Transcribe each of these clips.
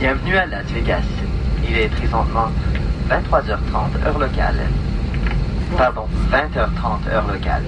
Bienvenue à Las Vegas. Il est présentement 23h30 heure locale. Pardon, 20h30 heure locale.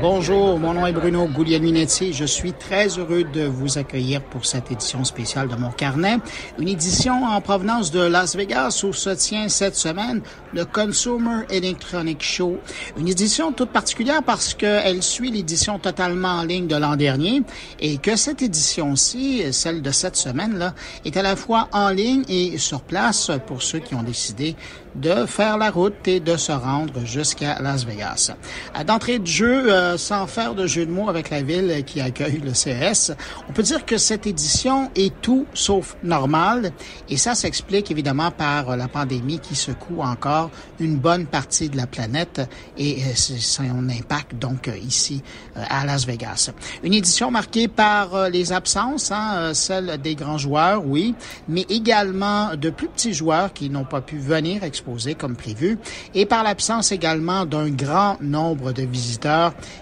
Bonjour, mon nom est Bruno Guglielminetti. Je suis très heureux de vous accueillir pour cette édition spéciale de mon carnet. Une édition en provenance de Las Vegas où se tient cette semaine le Consumer Electronic Show. Une édition toute particulière parce qu'elle suit l'édition totalement en ligne de l'an dernier et que cette édition-ci, celle de cette semaine-là, est à la fois en ligne et sur place pour ceux qui ont décidé de faire la route et de se rendre jusqu'à Las Vegas. De jeu, euh, sans faire de jeu de mots avec la ville qui accueille le CES, on peut dire que cette édition est tout sauf normale. Et ça s'explique évidemment par la pandémie qui secoue encore une bonne partie de la planète. Et euh, son impact donc ici euh, à Las Vegas. Une édition marquée par les absences, hein, celle des grands joueurs, oui, mais également de plus petits joueurs qui n'ont pas pu venir comme prévu et par l'absence également d'un grand nombre de visiteurs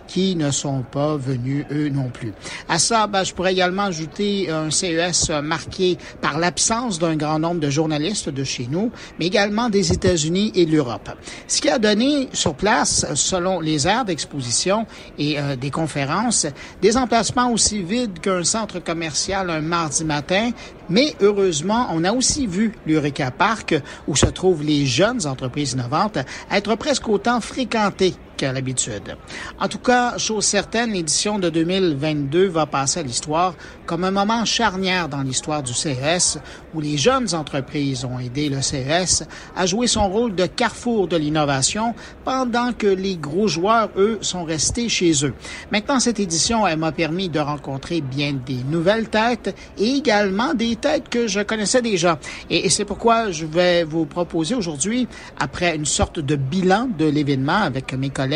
qui ne sont pas venus eux non plus. À ça, ben, je pourrais également ajouter un CES marqué par l'absence d'un grand nombre de journalistes de chez nous, mais également des États-Unis et de l'Europe. Ce qui a donné sur place, selon les aires d'exposition et euh, des conférences, des emplacements aussi vides qu'un centre commercial un mardi matin, mais heureusement, on a aussi vu l'Eureka Park où se trouvent les jeunes entreprises innovantes être presque autant fréquentées qu'à l'habitude. En tout cas, chose certaine, l'édition de 2022 va passer à l'histoire comme un moment charnière dans l'histoire du CES où les jeunes entreprises ont aidé le CES à jouer son rôle de carrefour de l'innovation pendant que les gros joueurs, eux, sont restés chez eux. Maintenant, cette édition, elle m'a permis de rencontrer bien des nouvelles têtes et également des têtes que je connaissais déjà. Et, c'est pourquoi je vais vous proposer aujourd'hui, après une sorte de bilan de l'événement avec mes collègues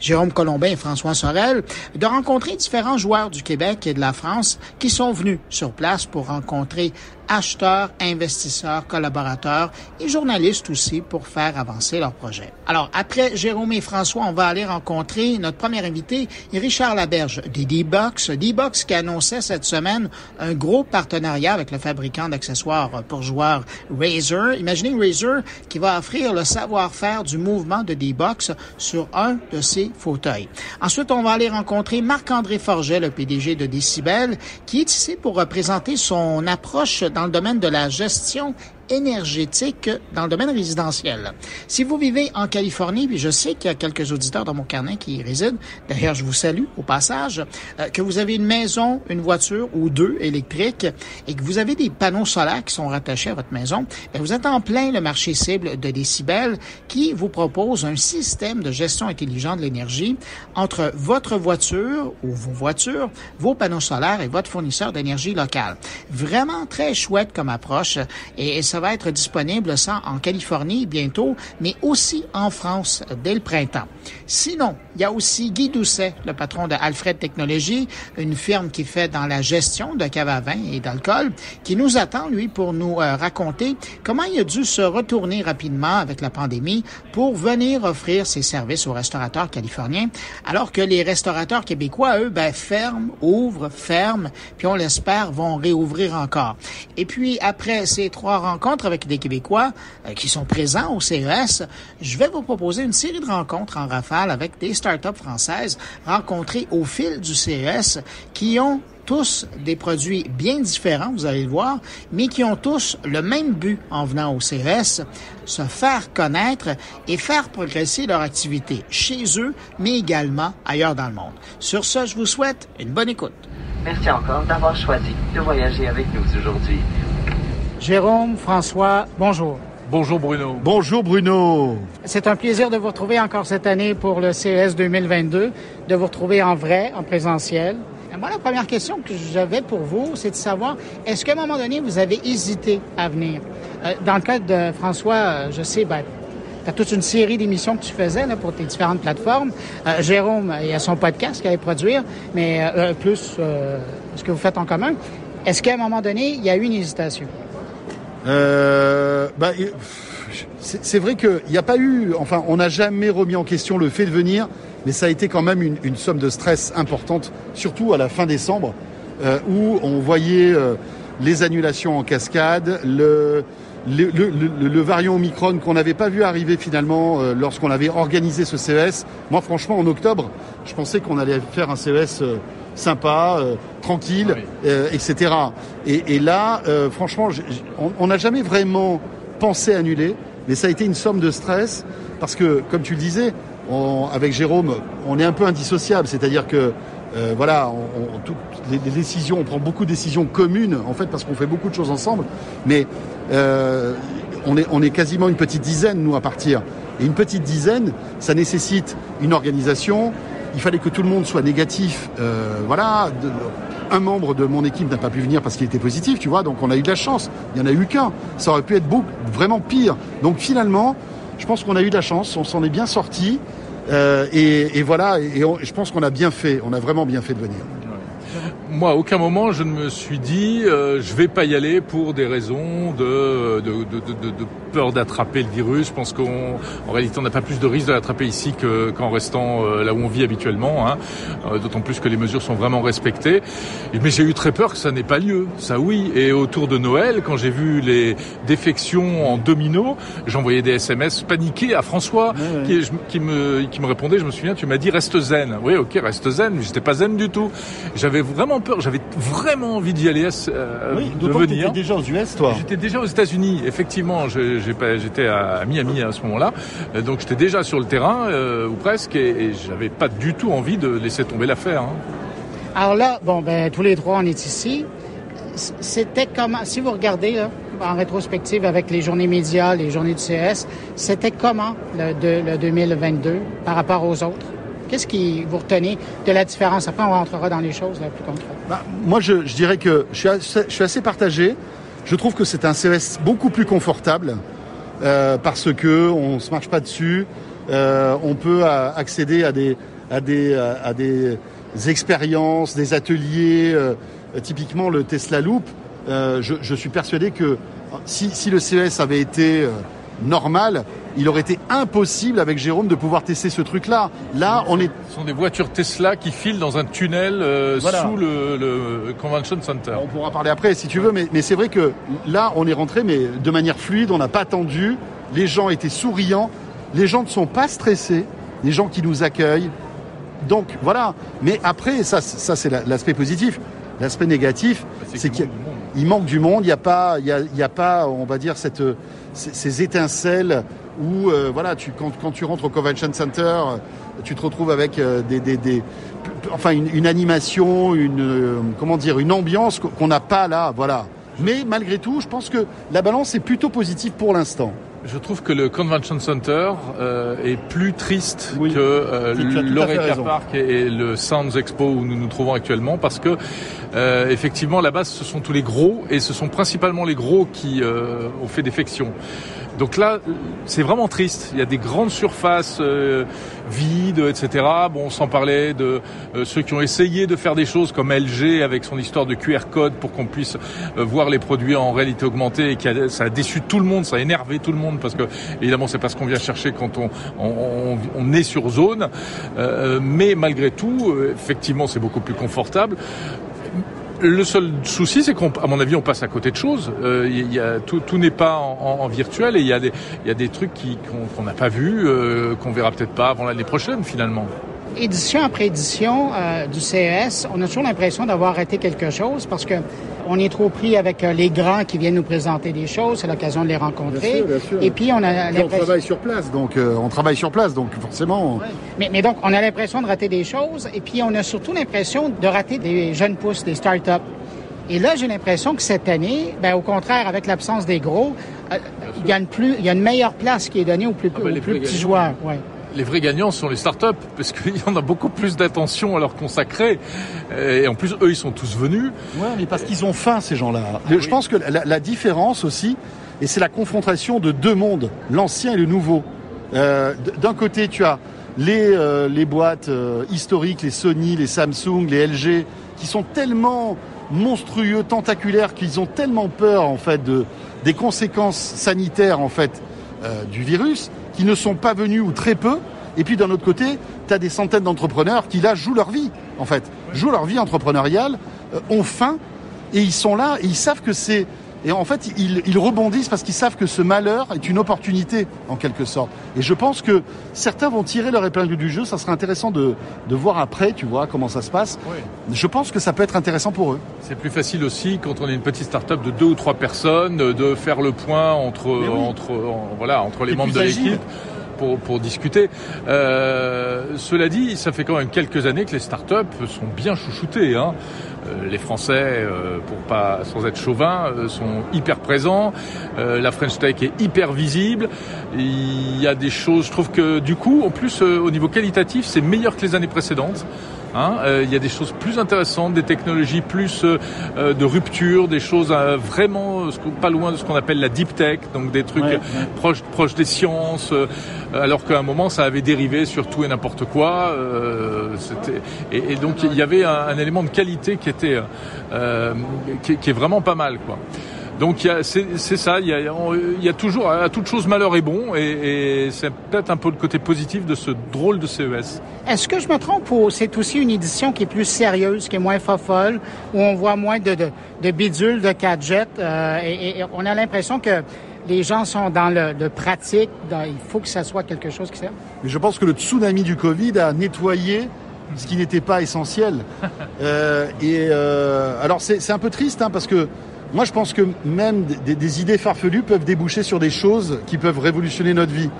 Jérôme Colombin et François Sorel, de rencontrer différents joueurs du Québec et de la France qui sont venus sur place pour rencontrer acheteurs, investisseurs, collaborateurs et journalistes aussi pour faire avancer leur projet. Alors, après Jérôme et François, on va aller rencontrer notre premier invité, Richard Laberge des D-Box. D-Box qui annonçait cette semaine un gros partenariat avec le fabricant d'accessoires pour joueurs Razer. Imaginez Razer qui va offrir le savoir-faire du mouvement de D-Box sur un de ses fauteuils. Ensuite, on va aller rencontrer Marc-André Forget, le PDG de Decibel, qui est ici pour représenter son approche dans le domaine de la gestion énergétique dans le domaine résidentiel. Si vous vivez en Californie, puis je sais qu'il y a quelques auditeurs dans mon carnet qui y résident, d'ailleurs je vous salue au passage, euh, que vous avez une maison, une voiture ou deux électriques et que vous avez des panneaux solaires qui sont rattachés à votre maison, bien, vous êtes en plein le marché cible de Décibel qui vous propose un système de gestion intelligente de l'énergie entre votre voiture ou vos voitures, vos panneaux solaires et votre fournisseur d'énergie locale. Vraiment très chouette comme approche et ça ça va être disponible ça en Californie bientôt, mais aussi en France dès le printemps. Sinon, il y a aussi Guy Doucet, le patron de Alfred Technologies, une firme qui fait dans la gestion de cave à vin et d'alcool, qui nous attend, lui, pour nous euh, raconter comment il a dû se retourner rapidement avec la pandémie pour venir offrir ses services aux restaurateurs californiens, alors que les restaurateurs québécois, eux, ben, ferment, ouvrent, ferment, puis on l'espère, vont réouvrir encore. Et puis, après ces trois rencontres, avec des Québécois euh, qui sont présents au CES, je vais vous proposer une série de rencontres en rafale avec des startups françaises rencontrées au fil du CES qui ont tous des produits bien différents, vous allez le voir, mais qui ont tous le même but en venant au CES, se faire connaître et faire progresser leur activité chez eux, mais également ailleurs dans le monde. Sur ce, je vous souhaite une bonne écoute. Merci encore d'avoir choisi de voyager avec nous aujourd'hui. Jérôme, François, bonjour. Bonjour Bruno. Bonjour Bruno. C'est un plaisir de vous retrouver encore cette année pour le CES 2022, de vous retrouver en vrai, en présentiel. Moi, la première question que j'avais pour vous, c'est de savoir, est-ce qu'à un moment donné, vous avez hésité à venir? Euh, dans le cas de François, euh, je sais, ben, tu as toute une série d'émissions que tu faisais là, pour tes différentes plateformes. Euh, Jérôme, il y a son podcast qu'il allait produire, mais plus ce que vous faites en commun. Est-ce qu'à un moment donné, il y a eu une hésitation? Euh, bah, c'est vrai qu'il n'y a pas eu, enfin, on n'a jamais remis en question le fait de venir, mais ça a été quand même une, somme de stress importante, surtout à la fin décembre, euh, où on voyait euh, les annulations en cascade, le, variant Omicron qu'on n'avait pas vu arriver finalement lorsqu'on avait organisé ce CES. Moi, franchement, en octobre, je pensais qu'on allait faire un CES sympa, euh, tranquille, etc. Et, et là, franchement, on n'a jamais vraiment pensé annuler, mais ça a été une somme de stress parce que, comme tu le disais, on, avec Jérôme, on est un peu indissociable, c'est-à-dire que euh, voilà, on, toutes les, décisions, on prend beaucoup de décisions communes en fait parce qu'on fait beaucoup de choses ensemble, mais euh, on, est, on est quasiment une petite dizaine nous à partir. Et une petite dizaine, ça nécessite une organisation. Il fallait que tout le monde soit négatif. Euh, voilà, un membre de mon équipe n'a pas pu venir parce qu'il était positif, tu vois. Donc on a eu de la chance. Il y en a eu qu'un. Ça aurait pu être beaucoup, vraiment pire. Donc finalement, je pense qu'on a eu de la chance. On s'en est bien sorti. Euh, et, voilà, et, je pense qu'on a bien fait, on a vraiment bien fait de venir moi, à aucun moment, je ne me suis dit, euh, je vais pas y aller pour des raisons de peur d'attraper le virus. Je pense qu'en réalité, on n'a pas plus de risque de l'attraper ici qu'en restant euh, là où on vit habituellement. Hein. Euh, D'autant plus que les mesures sont vraiment respectées. mais j'ai eu très peur que ça n'ait pas lieu. Ça, oui. Et autour de Noël, quand j'ai vu les défections en domino, j'envoyais des SMS paniqués à François Qui, qui, me, qui me répondait. Je me souviens, tu m'as dit reste zen. Oui, ok, reste zen. Mais j'étais pas zen du tout. J'avais vraiment peur. J'avais vraiment envie d'y aller. Euh, oui, de venir. déjà aux US, toi. J'étais déjà aux États-Unis. Effectivement, j'étais à Miami à ce moment-là, euh, donc j'étais déjà sur le terrain euh, ou presque, et, j'avais pas du tout envie de laisser tomber l'affaire. Hein. Alors là, bon, ben tous les trois, on est ici. C'était comment, si vous regardez en rétrospective avec les journées médias, les journées du CS, c'était comment le, le 2022 par rapport aux autres? Qu'est-ce qui vous retenez de la différence? Après, on rentrera dans les choses là, plus concrètes. Bah, moi, je, je, dirais que je suis, assez, je suis, assez, partagé. Je trouve que c'est un CES beaucoup plus confortable euh, parce que on se marche pas dessus. Euh, on peut accéder à des, à des, à des expériences, des ateliers. Euh, typiquement, le Tesla Loop. Je, je, suis persuadé que si, si le CES avait été normal, il aurait été impossible avec Jérôme de pouvoir tester ce truc-là. Là, on est. Ce sont des voitures Tesla qui filent dans un tunnel euh, sous le, Convention Center. On pourra parler après si tu veux, mais, mais c'est vrai que là, on est rentré, mais de manière fluide, on n'a pas attendu. Les gens étaient souriants. Les gens ne sont pas stressés. Les gens qui nous accueillent. Donc voilà. Mais après, ça, ça c'est l'aspect positif. L'aspect négatif, bah, c'est qu'il manque du monde. Il n'y a pas, il y a, il y a pas, on va dire cette ces étincelles où euh, voilà, tu, quand, quand, tu rentres au Convention Center, tu te retrouves avec euh, des, des, des, enfin une, une, animation, une euh, comment dire, une ambiance qu'on n'a pas là, voilà. Mais malgré tout, je pense que la balance est plutôt positive pour l'instant. Je trouve que le Convention Center euh, est plus triste que euh, l'Oreca Park et, le Sounds Expo où nous nous trouvons actuellement parce que euh, effectivement là-bas ce sont tous les gros et ce sont principalement les gros qui euh, ont fait défection. Donc là, c'est vraiment triste. Il y a des grandes surfaces euh, vides, etc. Bon, sans parler de euh, ceux qui ont essayé de faire des choses comme LG avec son histoire de QR code pour qu'on puisse euh, voir les produits en réalité augmentée et qui a, ça a déçu tout le monde, ça a énervé tout le monde parce que évidemment c'est pas ce qu'on vient chercher quand on, on, on est sur zone. mais malgré tout, effectivement, c'est beaucoup plus confortable. Le seul souci, c'est qu'à mon avis, on passe à côté de choses. Euh, y a, tout, tout n'est pas en, en, virtuel et il y, a des, y a des trucs qu'on n'a pas vus, euh, qu'on verra peut-être pas avant l'année prochaine finalement édition après édition euh, du CES, on a toujours l'impression d'avoir raté quelque chose parce que on est trop pris avec euh, les grands qui viennent nous présenter des choses, c'est l'occasion de les rencontrer. Et puis on a on travaille sur place, donc euh, on travaille sur place, donc forcément. Mais, mais, donc on a l'impression de rater des choses, et puis on a surtout l'impression de rater des jeunes pousses, des start-up. Et là, j'ai l'impression que cette année, ben, au contraire, avec l'absence des gros, euh, il y a une plus, il y a une meilleure place qui est donnée aux plus, ah ben, aux plus petits joueurs. Ouais les vrais gagnants sont les startups parce qu'il y en a beaucoup plus d'attention à leur consacrer. Et en plus, eux, ils sont tous venus. Ouais, mais parce qu'ils ont faim, ces gens-là. Ah je pense que la, différence aussi, et c'est la confrontation de deux mondes, l'ancien et le nouveau. Euh, D'un côté, tu as les, euh, les boîtes euh, historiques, les Sony, les Samsung, les LG, qui sont tellement monstrueux, tentaculaires, qu'ils ont tellement peur en fait de, des conséquences sanitaires en fait euh, du virus qui ne sont pas venus ou très peu. Et puis d'un autre côté, tu as des centaines d'entrepreneurs qui là jouent leur vie, en fait, jouent leur vie entrepreneuriale, euh, ont faim et ils sont là et ils savent que c'est et en fait, ils, rebondissent parce qu'ils savent que ce malheur est une opportunité, en quelque sorte. Et je pense que certains vont tirer leur épingle du jeu. Ça serait intéressant de, voir après, tu vois, comment ça se passe. Je pense que ça peut être intéressant pour eux. C'est plus facile aussi quand on est une petite start-up de deux ou trois personnes de faire le point entre, entre, voilà, entre les membres de l'équipe pour, pour discuter. Euh, cela dit, ça fait quand même quelques années que les startups sont bien chouchoutées. Hein. Euh, les Français, euh, pour pas sans être chauvin, euh, sont hyper présents. la French Tech est hyper visible. Il y a des choses, je trouve que du coup, en plus, au niveau qualitatif, c'est meilleur que les années précédentes. Hein, euh, il y a des choses plus intéressantes, des technologies plus euh, euh, de rupture, des choses vraiment pas loin de ce qu'on appelle la deep tech, donc des trucs proches proches des sciences. alors qu'à un moment, ça avait dérivé sur tout et n'importe quoi. Et, et, donc il y avait un, élément de qualité qui était qui, qui, est vraiment pas mal, quoi. Donc c'est ça, il y, a, il y a, toujours, à toute chose malheur est bon, et, et c'est peut-être un peu le côté positif de ce drôle de CES. Est-ce que je me trompe ou c'est aussi une édition qui est plus sérieuse, qui est moins fofolle, où on voit moins de, de, de bidules, de gadgets, euh, et, on a l'impression que les gens sont dans le, pratique, il faut que ça soit quelque chose qui sert? Mais je pense que le tsunami du Covid a nettoyé ce qui n'était pas essentiel. euh, et euh, alors c'est un peu triste hein, parce que moi, je pense que même des, idées farfelues peuvent déboucher sur des choses qui peuvent révolutionner notre vie.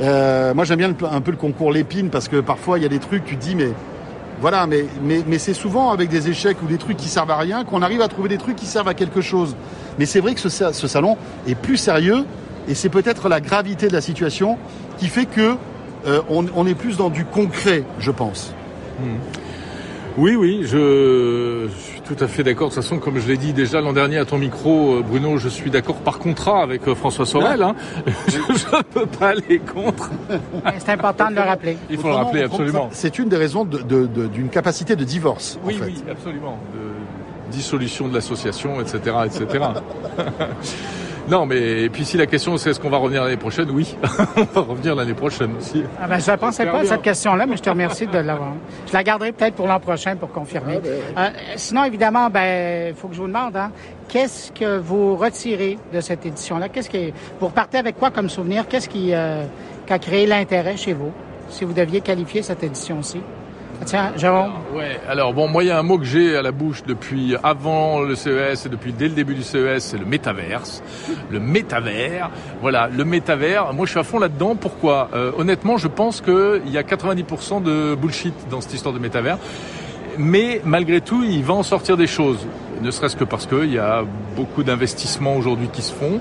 Euh, moi, j'aime bien un peu le concours Lépine parce que parfois, il y a des trucs, tu te dis, mais voilà, mais, mais, c'est souvent avec des échecs ou des trucs qui servent à rien qu'on arrive à trouver des trucs qui servent à quelque chose. Mais c'est vrai que ce, salon est plus sérieux et c'est peut-être la gravité de la situation qui fait que euh, on, est plus dans du concret, je pense. Hmm. Oui, oui, je, tout à fait d'accord. De toute façon, comme je l'ai dit déjà l'an dernier à ton micro, euh, Bruno, je suis d'accord par contrat avec euh, François Sorel. Hein. je ne peux pas aller contre. C'est important de le rappeler. Il faut le rappeler, absolument. C'est une des raisons d'une capacité de divorce. Oui, en fait. oui, absolument. De dissolution de l'association, etc., etc. Non, mais et puis si la question c'est est-ce qu'on va revenir l'année prochaine, oui, on va revenir l'année prochaine aussi. Ah ben, je ne pensais pas à cette question-là, mais je te remercie de l'avoir. Je la garderai peut-être pour l'an prochain pour confirmer. Ah, ben, euh, sinon, évidemment, ben, il faut que je vous demande, hein, qu'est-ce que vous retirez de cette édition-là? Qu'est-ce qui, vous repartez avec quoi comme souvenir? Qu'est-ce qui, euh, qui a créé l'intérêt chez vous, si vous deviez qualifier cette édition-ci? Tiens, Jérôme. Ouais, alors bon, moi il y a un mot que j'ai à la bouche depuis avant le CES et depuis dès le début du CES, c'est le métaverse. Le métavers, voilà, le métavers. Moi je suis à fond là-dedans. Pourquoi? Euh, Honnêtement, je pense qu'il y a 90% de bullshit dans cette histoire de métavers. Mais malgré tout, il va en sortir des choses. Ne serait-ce que parce qu'il y a beaucoup d'investissements aujourd'hui qui se font.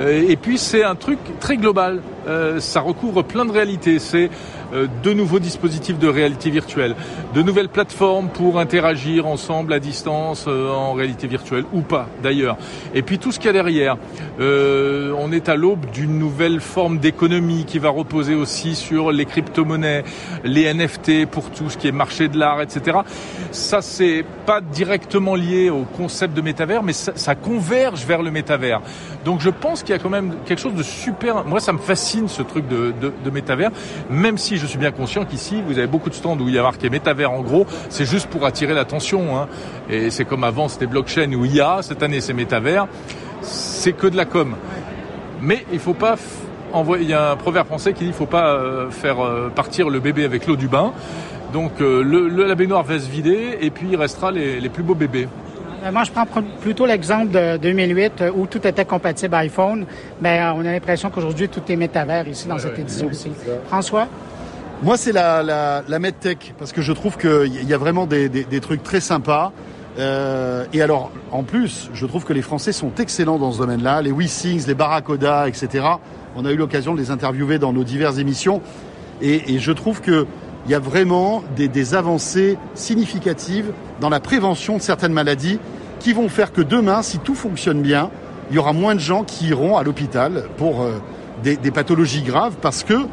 Euh, et puis c'est un truc très global. Euh, ça recouvre plein de réalités. C'est de nouveaux dispositifs de réalité virtuelle, de nouvelles plateformes pour interagir ensemble à distance en réalité virtuelle ou pas d'ailleurs. Et puis tout ce qu'il y a derrière. on est à l'aube d'une nouvelle forme d'économie qui va reposer aussi sur les crypto-monnaies, les NFT pour tout ce qui est marché de l'art, etc. Ça c'est pas directement lié au concept de métavers, mais ça, converge vers le métavers. Donc je pense qu'il y a quand même quelque chose de super. Moi, ça me fascine ce truc de, de, de métavers, même si je suis bien conscient qu'ici, vous avez beaucoup de stands où il y a marqué métavers en gros. C'est juste pour attirer l'attention. Hein. Et c'est comme avant, c'était blockchain ou IA. Cette année, c'est métavers. C'est que de la com. Mais il faut pas envoyer. Il y a un proverbe français qui dit il faut pas euh, faire euh, partir le bébé avec l'eau du bain. Donc euh, le, la baignoire va se vider et puis il restera les, les plus beaux bébés. Moi, je prends plutôt l'exemple de 2008 euh, où tout était compatible iPhone, mais euh, on a l'impression qu'aujourd'hui, tout est métavers ici dans cette édition-ci. François? Moi, c'est la, la, MedTech, parce que je trouve qu'il y a vraiment des, trucs très sympas. Euh, et alors, en plus, je trouve que les Français sont excellents dans ce domaine-là. Les WeSings, les Barracoda, etc. On a eu l'occasion de les interviewer dans nos diverses émissions. Et, je trouve que il y a vraiment des, des, avancées significatives dans la prévention de certaines maladies qui vont faire que demain, si tout fonctionne bien, il y aura moins de gens qui iront à l'hôpital pour euh, des, des, pathologies graves parce que,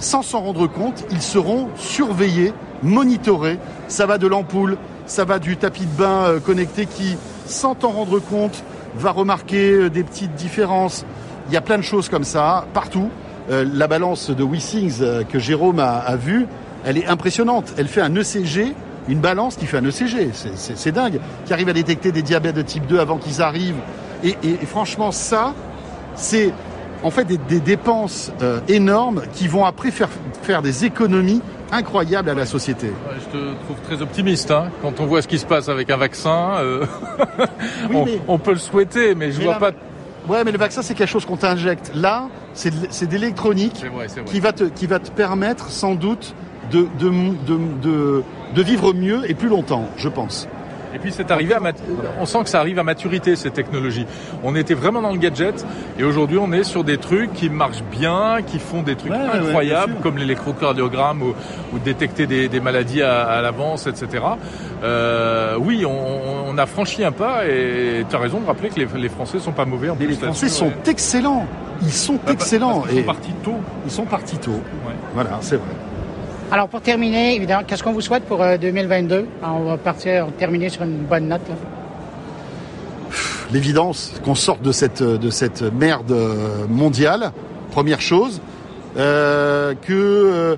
sans s'en rendre compte, ils seront surveillés, monitorés. Ça va de l'ampoule, ça va du tapis de bain euh, connecté qui, sans t'en rendre compte, va remarquer euh, des petites différences. Il y a plein de choses comme ça partout. la balance de WeSings que Jérôme a, a vue, elle est impressionnante. Elle fait un ECG une balance qui fait un ECG. C'est dingue. Qui arrive à détecter des diabètes de type 2 avant qu'ils arrivent. Et, franchement, ça, c'est en fait des, dépenses euh, énormes qui vont après faire, faire des économies incroyables à la société. Je te trouve très optimiste. Hein. Quand on voit ce qui se passe avec un vaccin, euh, on, peut le souhaiter, mais je vois pas Ouais, mais le vaccin, c'est quelque chose qu'on t'injecte. Là, c'est de, l'électronique qui, va te, qui va te permettre sans doute de, de, de, de vivre mieux et plus longtemps, je pense. Et puis c'est arrivé à on sent que ça arrive à maturité ces technologies. On était vraiment dans le gadget et aujourd'hui on est sur des trucs qui marchent bien, qui font des trucs incroyables comme l'électrocardiogramme ou, ou, détecter des, des maladies à, à l'avance, etc. Euh, oui, on, on, a franchi un pas et tu as raison de rappeler que les, les Français sont pas mauvais en plus. Les Français sont excellents. Ils sont excellents. ils sont partis tôt. Ils sont partis tôt. Voilà, c'est vrai. Alors, pour terminer, évidemment, qu'est-ce qu'on vous souhaite pour 2022? Euh, on va partir, terminer sur une bonne note. L'évidence qu'on sorte de cette, de cette merde euh, mondiale, première chose. Euh, que euh,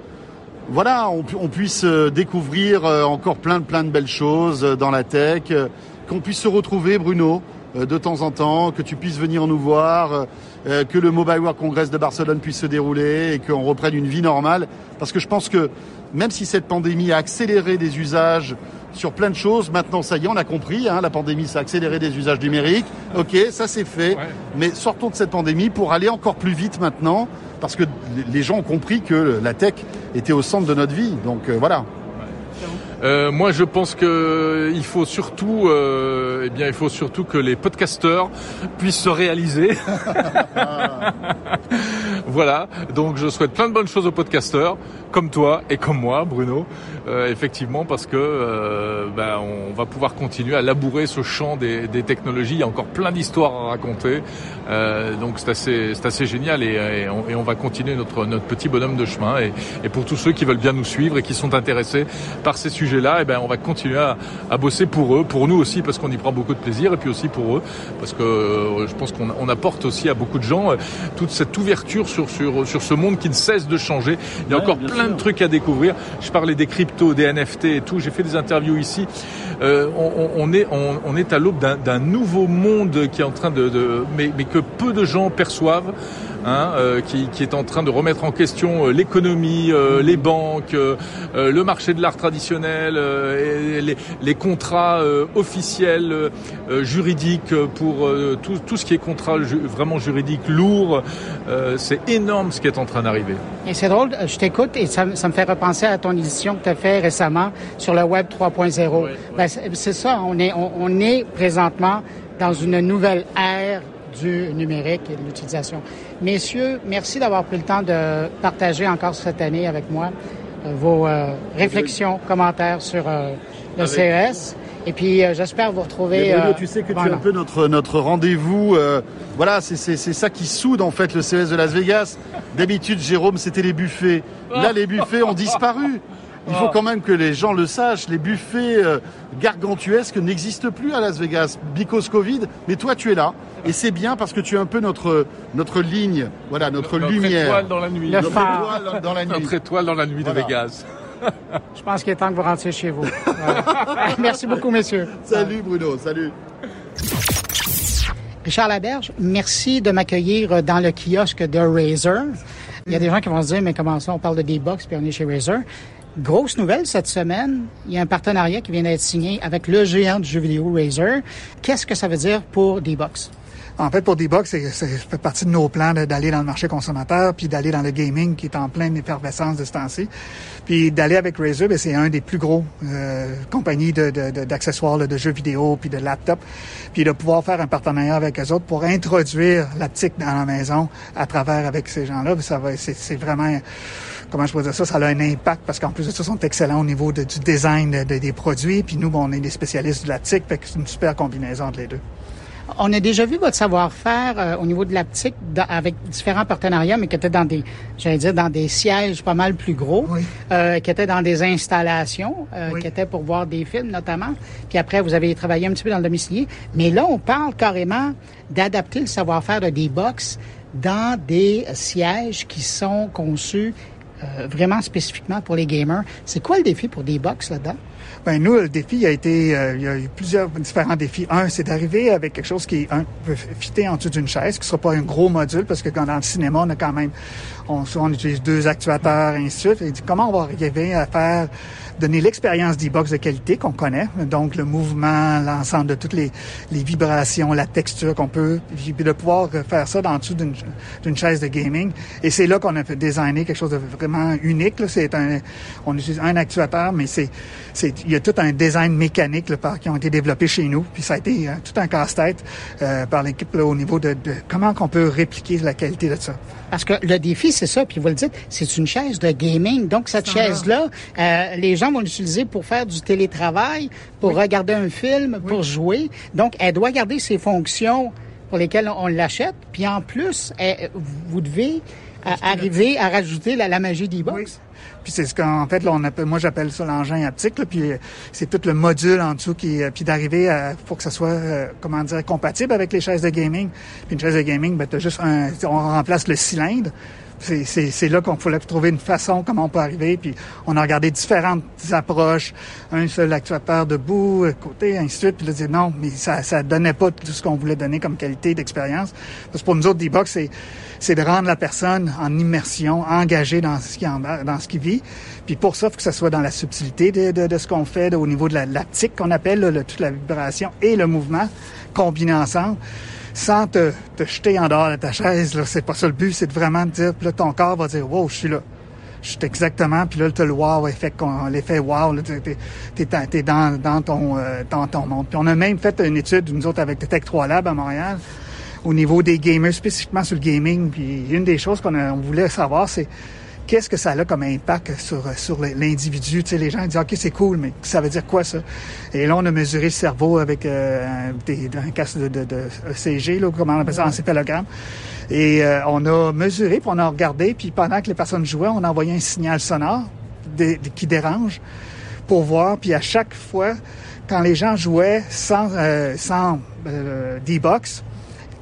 voilà, on, on, puisse découvrir encore plein de plein de belles choses dans la tech, qu'on puisse se retrouver, Bruno, de temps en temps, que tu puisses venir nous voir, que le Mobile World Congress de Barcelone puisse se dérouler et qu'on reprenne une vie normale. Parce que je pense que même si cette pandémie a accéléré des usages sur plein de choses, maintenant ça y est, on a compris, hein, la pandémie ça a accéléré des usages numériques, ok, ça c'est fait, mais sortons de cette pandémie pour aller encore plus vite maintenant, parce que les gens ont compris que la tech était au centre de notre vie, donc euh, voilà. Euh, moi, je pense que il faut surtout, euh, eh bien, il faut surtout que les podcasteurs puissent se réaliser. voilà. Donc, je souhaite plein de bonnes choses aux podcasteurs comme toi et comme moi, Bruno, euh, effectivement, parce que euh, ben, on va pouvoir continuer à labourer ce champ des, des technologies. Il y a encore plein d'histoires à raconter, euh, donc c'est assez, assez génial et, on, va continuer notre notre petit bonhomme de chemin. Et, et, pour tous ceux qui veulent bien nous suivre et qui sont intéressés par ces sujets-là, et eh ben on va continuer à, à, bosser pour eux, pour nous aussi parce qu'on y prend beaucoup de plaisir et puis aussi pour eux parce que euh, je pense qu'on on apporte aussi à beaucoup de gens toute cette ouverture sur sur sur ce monde qui ne cesse de changer. Il y a encore plein de trucs à découvrir. Je parlais des cryptos, des NFT et tout. J'ai fait des interviews ici. Euh, on, on, est, on, on, est à l'aube d'un nouveau monde qui est en train de, de mais, mais, que peu de gens perçoivent. Hein, euh, qui, qui, est en train de remettre en question euh, l'économie, euh, les banques, euh, le marché de l'art traditionnel, les, les, contrats officiels, juridiques pour tout, tout, ce qui est contrat ju vraiment juridique lourd. c'est énorme ce qui est en train d'arriver. Et c'est drôle, je t'écoute et ça, ça, me fait repenser à ton édition que tu as fait récemment sur le Web 3.0. Ben, c'est ça, on est, on, on est présentement dans une nouvelle ère du numérique et de l'utilisation. Messieurs, merci d'avoir pris le temps de partager encore cette année avec moi euh, vos euh, réflexions, commentaires sur euh, le CES. Et puis, euh, j'espère vous retrouver. Bruno, tu sais que tu es un peu notre, notre rendez-vous. voilà, c'est ça qui soude en fait le CES de Las Vegas. D'habitude, Jérôme, c'était les buffets. Là, les buffets ont disparu. Il faut quand même que les gens le sachent. Les buffets euh, gargantuesques n'existent plus à Las Vegas, because Covid. Mais toi, tu es là. Et c'est bien parce que tu es un peu notre, notre ligne, voilà, notre, notre lumière. Étoile dans la nuit. Le notre étoile dans la nuit. Notre étoile dans la nuit voilà. de Vegas. Je pense qu'il est temps que vous rentriez chez vous. Merci beaucoup, messieurs. Salut, Bruno. Salut. Richard Laberge, merci de m'accueillir dans le kiosque de Razer. Il y a des gens qui vont se dire, mais comment ça, on parle de D-Box puis on est chez Razer. Grosse nouvelle cette semaine, il y a un partenariat qui vient d'être signé avec le géant du jeu vidéo Razer. Qu'est-ce que ça veut dire pour D-Box? En fait, pour D-Box, ça fait partie de nos plans d'aller dans le marché consommateur, puis d'aller dans le gaming qui est en pleine effervescence de ce temps-ci. Puis d'aller avec Razer, ben, c'est un des plus gros euh, compagnies d'accessoires de, jeux vidéo puis de laptop. Puis de pouvoir faire un partenariat avec eux autres pour introduire l'optique dans la maison à travers avec ces gens-là, ça va, c'est vraiment comment je pourrais dire ça, ça a un impact parce qu'en plus de ça, ils sont excellents au niveau de, du design de, des produits. Puis nous, bon, on est des spécialistes de l'optique, fait que c'est une super combinaison entre les deux. On a déjà vu votre savoir-faire euh, au niveau de l'optique avec différents partenariats, mais qui étaient dans des, j'allais dire, dans des sièges pas mal plus gros, oui. euh, qui étaient dans des installations, euh, oui. qui étaient pour voir des films notamment. Puis après, vous avez travaillé un petit peu dans le domicilier. Mais là, on parle carrément d'adapter le savoir-faire de des box dans des sièges qui sont conçus vraiment spécifiquement pour les gamers. C'est quoi le défi pour des box là-dedans? Ben nous, le défi a été, euh, il y a eu plusieurs différents défis. Un, c'est d'arriver avec quelque chose qui un, peut fitter en dessous d'une chaise, qui ne sera pas un gros module, parce que quand dans le cinéma, on a quand même, on, on utilise deux actuateurs, et ainsi de suite. Et comment on va arriver à faire donner l'expérience d'e-box de qualité qu'on connaît, donc le mouvement, l'ensemble de toutes les, les vibrations, la texture qu'on peut, puis de pouvoir faire ça dans dessous d'une chaise de gaming. Et c'est là qu'on a fait designer quelque chose de vraiment unique. C'est un, on utilise un actuateur, mais c'est, il y a tout un design mécanique là, par, qui ont été développés chez nous. Puis ça a été euh, tout un casse-tête euh, par l'équipe au niveau de, de comment qu'on peut répliquer la qualité de ça. Parce que le défi, c'est ça, puis vous le dites, c'est une chaise de gaming. Donc, cette chaise-là, euh, les gens vont l'utiliser pour faire du télétravail, pour regarder un film, pour jouer. Donc, elle doit garder ses fonctions pour lesquelles on l'achète. Puis en plus, vous devez euh, arriver à rajouter la, magie d'e-box. Puis c'est ce qu'en fait, là, on appelle, moi j'appelle ça l'engin haptique, là, puis euh, c'est tout le module en dessous qui, euh, puis d'arriver à, faut que ça soit, euh, comment dire, compatible avec les chaises de gaming. Puis une chaise de gaming, ben t'as juste un, on remplace le cylindre. C'est là qu'on voulait trouver une façon comment on peut arriver. Puis on a regardé différentes approches. Un seul actuateur debout, côté, ainsi de suite. Puis là, dit non, mais ça ça donnait pas tout ce qu'on voulait donner comme qualité d'expérience. Parce que pour nous autres, D-Box, c'est de rendre la personne en immersion, engagée dans ce qui dans ce qui vit. Puis pour ça, il faut que ça soit dans la subtilité de, de, de ce qu'on fait, au niveau de la l'aptique qu'on appelle, toute la vibration et le mouvement combinés ensemble sans te, te jeter en dehors de ta chaise. Là, c'est pas ça le but, c'est de vraiment te dire, puis là, ton corps va dire, wow, je suis là. Je suis exactement, puis là, le wow effet, l'effet wow, t'es, t'es, t'es dans, dans, ton, euh, dans ton monde. Puis on a même fait une étude, nous autres, avec Tech 3 Lab à Montréal, au niveau des gamers, spécifiquement sur le gaming. Puis une des choses qu'on on voulait savoir, c'est qu'est-ce que ça a comme impact sur, sur l'individu? Tu sais, les gens disent, OK, c'est cool, mais ça veut dire quoi, ça? Et là, on a mesuré le cerveau avec euh, des, un casque de, de, de ECG, là, comment on appelle ça, encéphalogramme. Et euh, on a mesuré, puis on a regardé, puis pendant que les personnes jouaient, on a envoyé un signal sonore qui dérange pour voir. Puis à chaque fois, quand les gens jouaient sans, euh, sans euh, D-Box,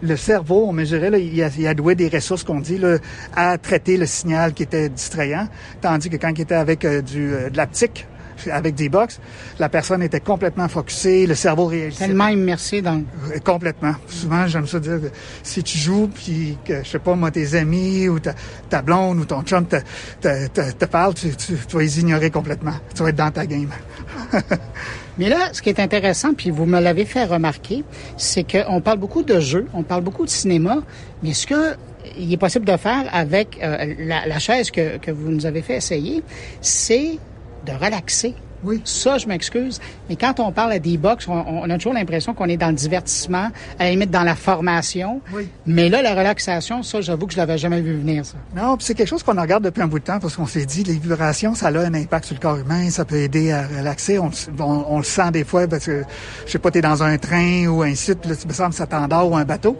le cerveau, on mesurait, là, il, a, il a doué des ressources qu'on dit là, à traiter le signal qui était distrayant, tandis que quand il était avec euh, du, euh, de l'aptique, avec des box, la personne était complètement focusée, le cerveau réagissait. Tellement immersé dans... Euh, complètement. Souvent, j'aime ça dire si tu joues, puis que, je sais pas, moi, tes amis ou ta, ta blonde ou ton chum te, te, te, te parle, tu, tu, tu vas les ignorer complètement. Tu vas être dans ta game. Mais là, ce qui est intéressant, puis vous me l'avez fait remarquer, c'est qu'on parle beaucoup de jeux, on parle beaucoup de cinéma, mais ce que il est possible de faire avec euh, la, chaise que vous nous avez fait essayer, c'est de relaxer. Oui. Ça, je m'excuse. Mais quand on parle à des box, on, on a toujours l'impression qu'on est dans le divertissement, à la limite dans la formation. Oui. Mais là, la relaxation, ça, j'avoue que je l'avais jamais vu venir, ça. Non, c'est quelque chose qu'on regarde depuis un bout de temps parce qu'on s'est dit, les vibrations, ça a un impact sur le corps humain, ça peut aider à relaxer. On, on, on le sent des fois parce que, je sais pas, t'es dans un train ou un site, là, tu me semble, ça t'endort ou un bateau.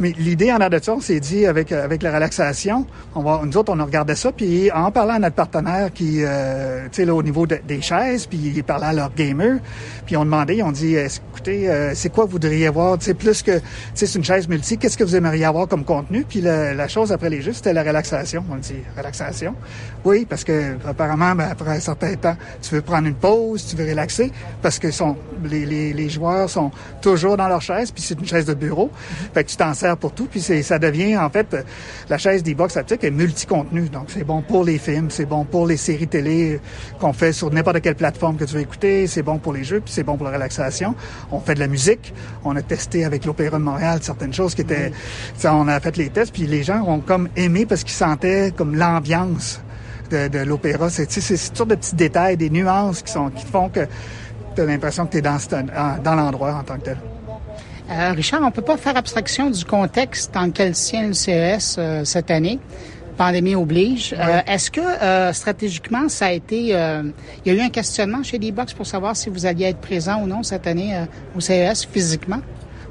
Mais l'idée en de ça, on s'est dit avec avec la relaxation, on va, nous autres, on a regardé ça, puis en parlant à notre partenaire qui, euh, tu sais, au niveau de, des chaises, puis ils parlaient à leurs gamers, puis on demandé, ils ont dit, écoutez, euh, c'est quoi vous voudriez voir, tu sais, plus que, tu sais, c'est une chaise multi, qu'est-ce que vous aimeriez avoir comme contenu? Puis la, la chose après les jeux, c'était la relaxation. On dit, relaxation? Oui, parce que apparemment, ben, après un certain temps, tu veux prendre une pause, tu veux relaxer, parce que sont, les, les, les joueurs sont toujours dans leur chaise, puis c'est une chaise de bureau. Fait que tu t'en pour tout. Puis ça devient, en fait, la chaise d'e-box haptique est multi-contenu. Donc, c'est bon pour les films, c'est bon pour les séries télé qu'on fait sur n'importe quelle plateforme que tu veux écouter, c'est bon pour les jeux, puis c'est bon pour la relaxation. On fait de la musique. On a testé avec l'Opéra de Montréal certaines choses qui étaient... On a fait les tests, puis les gens ont comme aimé parce qu'ils sentaient comme l'ambiance de, de l'opéra. C'est toutes de petits détails, des nuances qui, sont, qui font que tu as l'impression que tu es dans, dans l'endroit en tant que tel. Euh, Richard, on peut pas faire abstraction du contexte dans lequel tient le CES euh, cette année. Pandémie oblige. Euh, Est-ce que euh, stratégiquement, ça a été... Euh, il y a eu un questionnement chez D-Box pour savoir si vous alliez être présent ou non cette année au CES physiquement?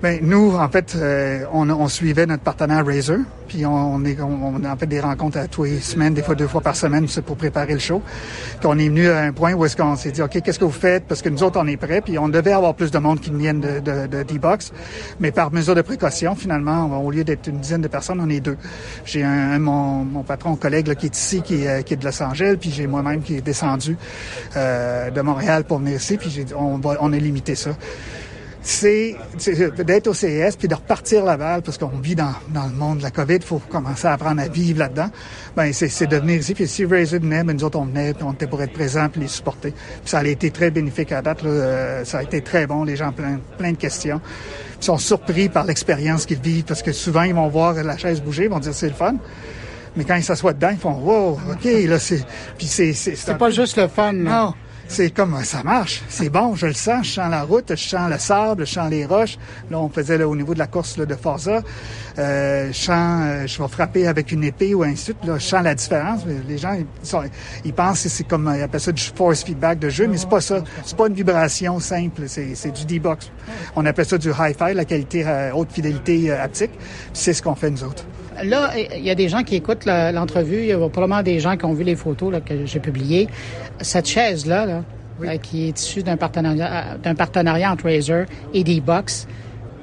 Ben, nous, en fait, euh, on, on, suivait notre partenaire Razer, puis on, est, on, a fait des rencontres à tous les semaines, des fois deux fois par semaine, c'est pour préparer le show. Puis on est venu à un point où est-ce qu'on s'est dit, OK, qu'est-ce que vous faites? Parce que nous autres, on est prêts, puis on devait avoir plus de monde qui viennent de, de, de D-Box, mais par mesure de précaution, finalement, au lieu d'être une dizaine de personnes, on est deux. J'ai un, mon, mon, patron, collègue là, qui est ici, qui est, qui est de Los Angeles, puis j'ai moi-même qui est descendu euh, de Montréal pour venir ici, puis on, va, on a limité ça c'est d'être au CES puis de repartir la balle parce qu'on vit dans, dans, le monde de la COVID, il faut commencer à apprendre à vivre là-dedans. Ben c'est de venir ici. Puis si Razer venait, ben nous autres on venait, puis on était pour être présents puis les supporter. Puis ça a été très bénéfique à date. Là. Euh, ça a été très bon. Les gens plein plein de questions. Ils sont surpris par l'expérience qu'ils vivent parce que souvent ils vont voir la chaise bouger, ils vont dire c'est le fun. Mais quand ils s'assoient dedans, ils font wow, ok là c'est puis c'est c'est pas juste le fun. Non c'est comme ça marche, c'est bon, je le sens, je sens la route, je sens le sable, je sens les roches. Là, on faisait là, au niveau de la course là, de Forza, euh, je sens, euh, je vais frapper avec une épée ou ainsi de suite. Là, je sens la différence. Les gens, ils, pensent que c'est comme, ils appellent ça du force feedback de jeu, mais c'est pas ça. C'est pas une vibration simple, c'est du D-box. On appelle ça du hi-fi, la qualité euh, haute fidélité euh, haptique. C'est ce qu'on fait nous autres. Là, il y a des gens qui écoutent l'entrevue. Il y a probablement des gens qui ont vu les photos là, que j'ai publiées. Cette chaise-là, là, euh, qui est issue d'un partenariat, d'un partenariat entre Razer et D-Box,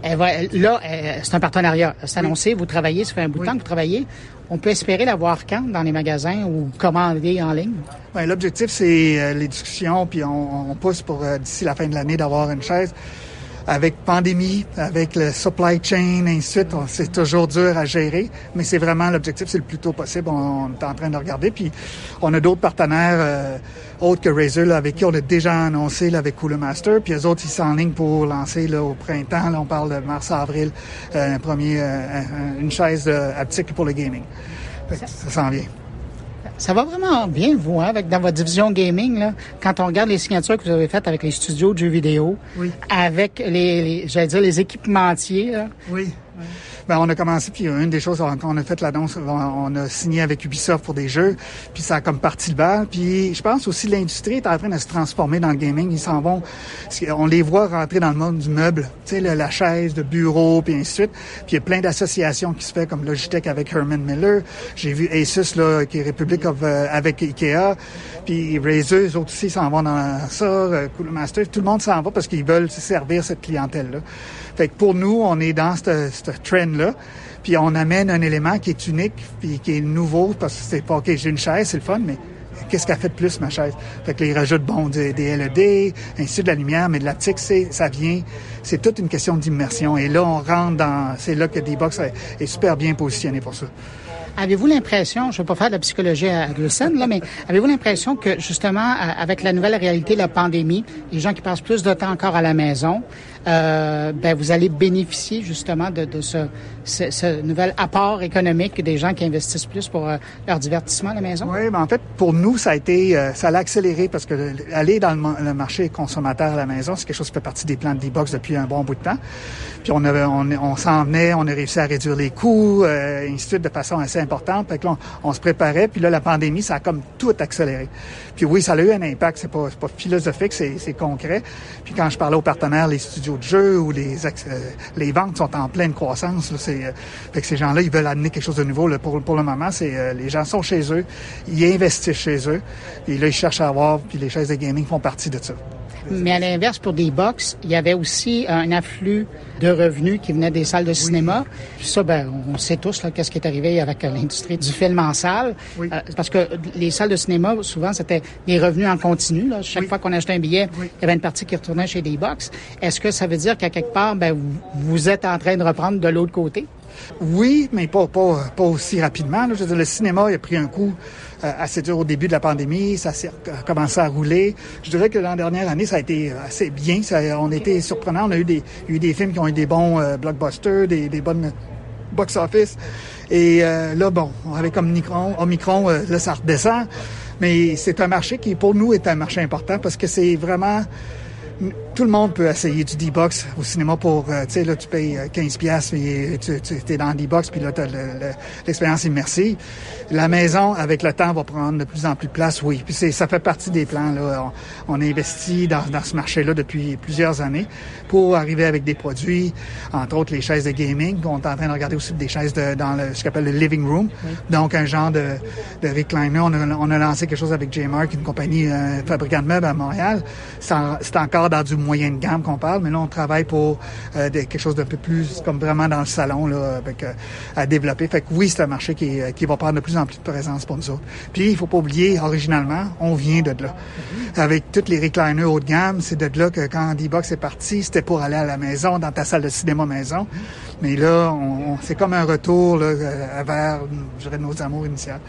elle va, là, c'est un partenariat. C'est annoncé, vous travaillez, ça fait un bout de temps que vous travaillez. On peut espérer la voir quand dans les magasins ou commander en ligne? Ben, L'objectif, c'est euh, les discussions, puis on, on pousse pour euh, d'ici la fin de l'année d'avoir une chaise avec pandémie, avec le supply chain, et ainsi de suite, c'est toujours dur à gérer, mais c'est vraiment l'objectif, c'est le plus tôt possible. On, est en train de regarder, puis on a d'autres partenaires euh, autres que Razer avec qui on a déjà annoncé là, avec Cooler Master, puis les autres ils sont en ligne pour lancer là, au printemps. Là, on parle de mars-avril, euh, un premier, euh, une chaise haptique pour le gaming. Ça, ça s'en vient. Ça va vraiment bien, vous, hein, avec dans votre division gaming, là, quand on regarde les signatures que vous avez faites avec les studios de jeux vidéo, oui. avec les, les j'allais dire, les équipementiers. Là. Oui. oui. Ben, on a commencé, puis une des choses, quand on a fait l'annonce, on a signé avec Ubisoft pour des jeux, puis ça a comme parti le bal. Puis je pense aussi l'industrie est en train de se transformer dans le gaming. Ils s'en vont, on les voit rentrer dans le monde du meuble, tu sais, la chaise, de bureau, puis ainsi de suite. Puis il y a plein d'associations qui se fait, comme Logitech avec Herman Miller. J'ai vu Asus, là, qui est Republic of, euh, avec Ikea. Puis Razer, eux autres aussi s'en vont dans ça, euh, Master. Tout le monde s'en va parce qu'ils veulent servir cette clientèle-là. Fait que pour nous, on est dans ce trend-là. Puis on amène un élément qui est unique, puis qui est nouveau, parce que c'est pas, OK, j'ai une chaise, c'est le fun, mais qu'est-ce qu'elle fait de plus, ma chaise? Fait que les rajoute, bon, des, LED, ainsi de la lumière, mais de l'optique, c'est, ça vient, c'est toute une question d'immersion. Et là, on rentre dans, c'est là que D-Box est super bien positionné pour ça. Avez-vous l'impression, je ne vais pas faire de la psychologie à Glucine, là, mais avez-vous l'impression que justement, avec la nouvelle réalité la pandémie, les gens qui passent plus de temps encore à la maison, euh, ben vous allez bénéficier justement de, de ce, ce, ce, nouvel apport économique des gens qui investissent plus pour euh, leur divertissement à la maison? Oui, mais en fait, pour nous, ça a été, euh, ça l'a accéléré parce que aller dans le, le, marché consommateur à la maison, c'est quelque chose qui fait partie des plans de D-Box depuis un bon bout de temps. Puis on, avait, on, s'en venait, on a réussi à réduire les coûts, euh, ainsi de suite, de façon assez importante. Fait que là, on, on, se préparait, puis là, la pandémie, ça a comme tout accéléré. Puis oui, ça a eu un impact, c'est pas, pas philosophique, c'est concret. Puis quand je parlais aux partenaires, les studios de jeu ou les, euh, les ventes sont en pleine croissance. Là, euh, fait que ces gens-là, ils veulent amener quelque chose de nouveau. Là, pour, pour le moment, c'est euh, les gens sont chez eux, ils investissent chez eux, et là, ils cherchent à avoir, puis les chaises de gaming font partie de ça. Mais à l'inverse, pour des box, il y avait aussi un afflux de revenus qui venaient des salles de cinéma. Oui. Ça, ben, on sait tous là, qu'est-ce qui est arrivé avec l'industrie du film en salle. Oui. Euh, parce que les salles de cinéma, souvent, c'était des revenus en continu. Là. Chaque oui. fois qu'on achetait un billet, il y avait une partie qui retournait chez des box. Est-ce que ça veut dire qu'à quelque part, ben, vous, vous êtes en train de reprendre de l'autre côté? Oui, mais pas, aussi rapidement. Le cinéma a pris un coup euh, assez dur au début de la pandémie. Ça s'est commencé à rouler. Je dirais que l'an dernière année, ça a été assez bien. Ça, on été surprenant. On a eu des, eu des films qui ont eu des bons euh, blockbusters, des, des bonnes box-office. Et euh, là, bon, avec Omicron, Omicron euh, là, ça redescend. Mais c'est un marché qui, pour nous, est un marché important parce que c'est vraiment tout le monde peut essayer du D-Box au cinéma pour, euh, tu sais, là, tu payes 15 euh, pièces et tu, tu es dans le D-Box, puis là, tu as l'expérience immersive. La maison, avec le temps, va prendre de plus en plus de place, oui. Puis ça fait partie des plans, là. On, on investit dans, dans ce marché-là depuis plusieurs années pour arriver avec des produits, entre autres les chaises de gaming. On est en train de regarder aussi des chaises de, dans le, ce qu'on appelle le living room. Donc, un genre de, de recliner. On a, on a lancé quelque chose avec J-Mark, une compagnie euh, fabricante de meubles à Montréal. C'est encore dans du moyen de gamme qu'on parle, mais là, on travaille pour euh, quelque chose d'un peu plus comme vraiment dans le salon là, avec, euh, à développer. Fait que oui, c'est un marché qui, qui va prendre de plus en plus de présence pour nous autres. Puis, il faut pas oublier, originalement, on vient de là. Mm-hmm. Avec toutes les recliners haut de gamme, c'est de là que quand D-Box est parti, c'était pour aller à la maison, dans ta salle de cinéma maison. Mais là, on, c'est comme un retour là, euh, vers, je dirais, nos amours initiales.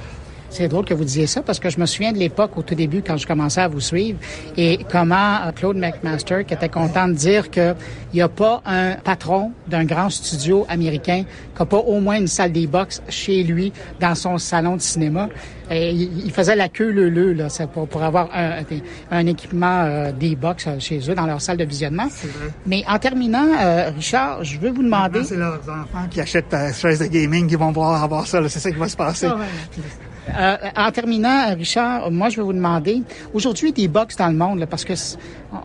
C'est drôle que vous disiez ça parce que je me souviens de l'époque au tout début quand je commençais à vous suivre et comment euh, Claude McMaster qui était content de dire qu'il n'y a pas un patron d'un grand studio américain qui n'a pas au moins une salle des box chez lui dans son salon de cinéma. Et il faisait la queue le le là, pour, pour avoir un, un équipement euh, des box euh, chez eux dans leur salle de visionnement. Mais en terminant, Richard, je veux vous demander. C'est leurs enfants qui achètent la chaise de gaming qui vont voir avoir ça. C'est ça qui va se passer. Euh, en terminant, Richard, moi, je vais vous demander, aujourd'hui, des box dans le monde, parce que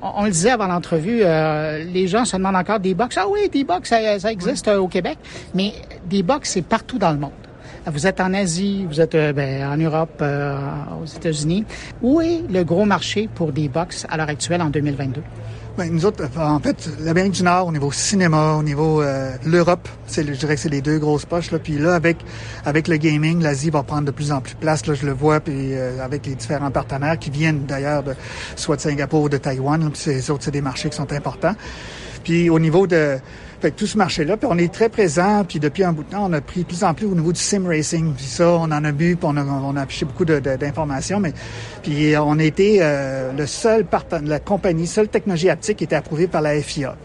on, le disait avant l'entrevue, euh, les gens se demandent encore des box. Ah oui, des box, ça, ça existe euh, au Québec, mais des box, c'est partout dans le monde. Vous êtes en Asie, vous êtes ben, en Europe, aux États-Unis. Où est le gros marché pour des box à l'heure actuelle en 2022? Ben, nous autres, en fait, l'Amérique du Nord, au niveau cinéma, au niveau euh, l'Europe, c'est, je dirais que c'est les deux grosses poches. Là. Puis là, avec avec le gaming, l'Asie va prendre de plus en plus place. Là, je le vois, puis euh, avec les différents partenaires qui viennent d'ailleurs de soit de Singapour ou de Taïwan. Là, puis c'est, autres, c'est des marchés qui sont importants. Puis au niveau de fait que tout ce marché-là, puis on est très présent, puis depuis un bout de temps, on a pris de plus en plus au niveau du sim racing. Puis ça, on en a vu, puis on a, on a affiché beaucoup d'informations, mais puis on a été euh, le seul partenaire, la compagnie, seule technologie haptique qui était approuvée par la FIA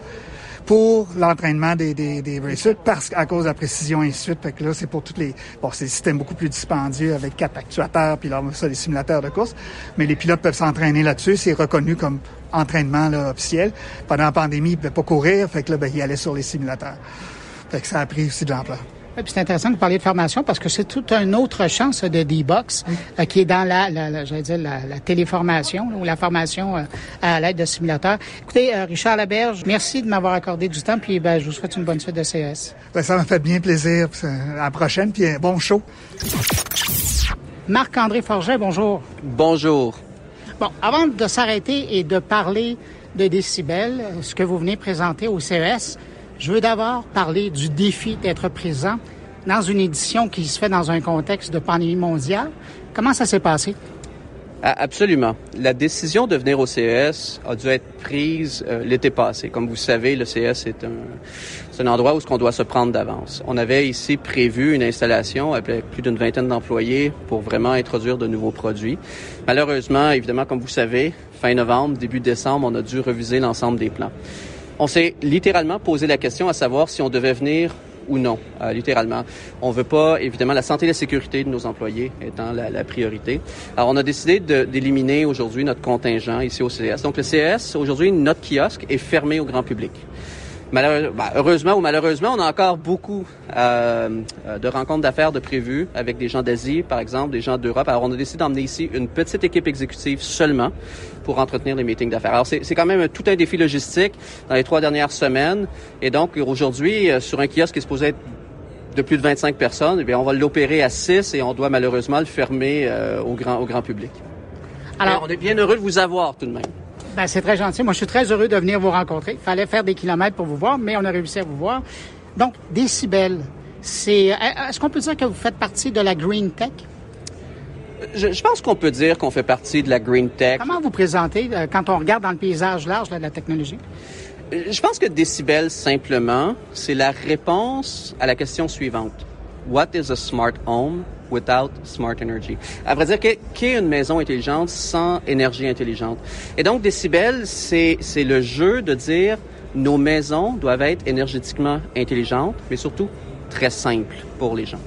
pour l'entraînement des, des, des racers parce qu'à cause de la précision et suite. Fait que là, c'est pour toutes les... Bon, c'est des systèmes beaucoup plus dispendieux avec quatre actuateurs, puis là, ça, des simulateurs de course. Mais les pilotes peuvent s'entraîner là-dessus. C'est reconnu comme entraînement là, officiel. Pendant la pandémie, ils ne pouvaient pas courir, fait que là, ben, ils allaient sur les simulateurs. Fait que ça a pris aussi de l'ampleur. Oui, c'est intéressant de parler de formation parce que c'est toute une autre chance de D-Box euh, qui est dans la, la, la dire, la, la, téléformation ou la formation euh, à l'aide de simulateurs. Écoutez, euh, Richard Laberge, merci de m'avoir accordé du temps, puis ben, je vous souhaite une bonne suite de CS. Ben, ça m'a fait bien plaisir. À la prochaine, puis bon show. Marc-André Forget, bonjour. Bonjour. Avant de s'arrêter et de parler de décibels, ce que vous venez présenter au CES, je veux d'abord parler du défi d'être présent dans une édition qui se fait dans un contexte de pandémie mondiale. Comment ça s'est passé? Absolument. La décision de venir au CES a dû être prise euh, l'été passé. Comme vous savez, le CES est un, un endroit où ce qu'on doit se prendre d'avance. On avait ici prévu une installation avec plus d'une vingtaine d'employés pour vraiment introduire de nouveaux produits. Malheureusement, évidemment, comme vous savez, fin novembre, début décembre, on a dû reviser l'ensemble des plans. On s'est littéralement posé la question à savoir si on devait venir ou non, euh, littéralement. On veut pas, évidemment, la santé et la sécurité de nos employés étant la, priorité. Alors, on a décidé d'éliminer aujourd'hui notre contingent ici au CS. Donc, le CS, aujourd'hui, notre kiosque est fermé au grand public. Malheureusement, ben, heureusement ou malheureusement, on a encore beaucoup euh, de rencontres d'affaires de prévues avec des gens d'Asie, par exemple, des gens d'Europe. Alors, on a décidé d'emmener ici une petite équipe exécutive seulement pour entretenir les meetings d'affaires. Alors, c'est quand même tout un défi logistique dans les trois dernières semaines. Et donc, aujourd'hui, euh, sur un kiosque qui se posait être de plus de 25 personnes, eh on va l'opérer à 6 et on doit malheureusement le fermer euh, au, grand, au grand public. Alors, on est bien heureux de vous avoir tout de même. Ben, c'est très gentil. Moi, je suis très heureux de venir vous rencontrer. Il fallait faire des kilomètres pour vous voir, mais on a réussi à vous voir. Donc, Décibel, c'est. Est-ce qu'on peut dire que vous faites partie de la Green Tech? Je, pense qu'on peut dire qu'on fait partie de la Green Tech. Comment vous présentez euh, quand on regarde dans le paysage large de la technologie? Euh, je pense que Décibel, simplement, c'est la réponse à la question suivante. What is a smart home? Without smart energy. À vrai dire, qu'est une maison intelligente sans énergie intelligente? Et donc, Decibel, c'est le jeu de dire nos maisons doivent être énergétiquement intelligentes, mais surtout très simples pour les gens.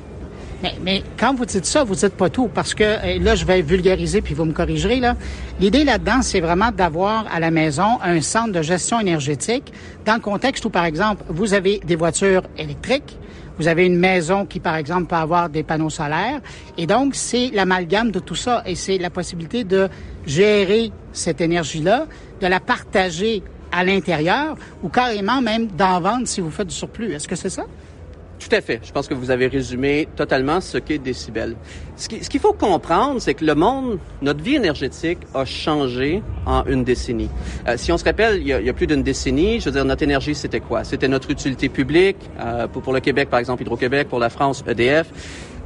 Mais, mais, quand vous dites ça, vous dites pas tout, parce que là, je vais vulgariser, puis vous me corrigerez. là. L'idée là-dedans, c'est vraiment d'avoir à la maison un centre de gestion énergétique dans le contexte où, par exemple, vous avez des voitures électriques, vous avez une maison qui, par exemple, peut avoir des panneaux solaires. Et donc, c'est l'amalgame de tout ça. Et c'est la possibilité de gérer cette énergie-là, de la partager à l'intérieur ou carrément même d'en vendre si vous faites du surplus. Est-ce que c'est ça? Tout à fait. Je pense que vous avez résumé totalement ce qu'est décibel. Ce qu'il faut comprendre, c'est que le monde, notre vie énergétique a changé en une décennie. Euh, si on se rappelle, il y a, il y a plus d'une décennie, je veux dire, notre énergie, c'était quoi? C'était notre utilité publique, euh, pour, pour le Québec, par exemple, Hydro-Québec, pour la France, EDF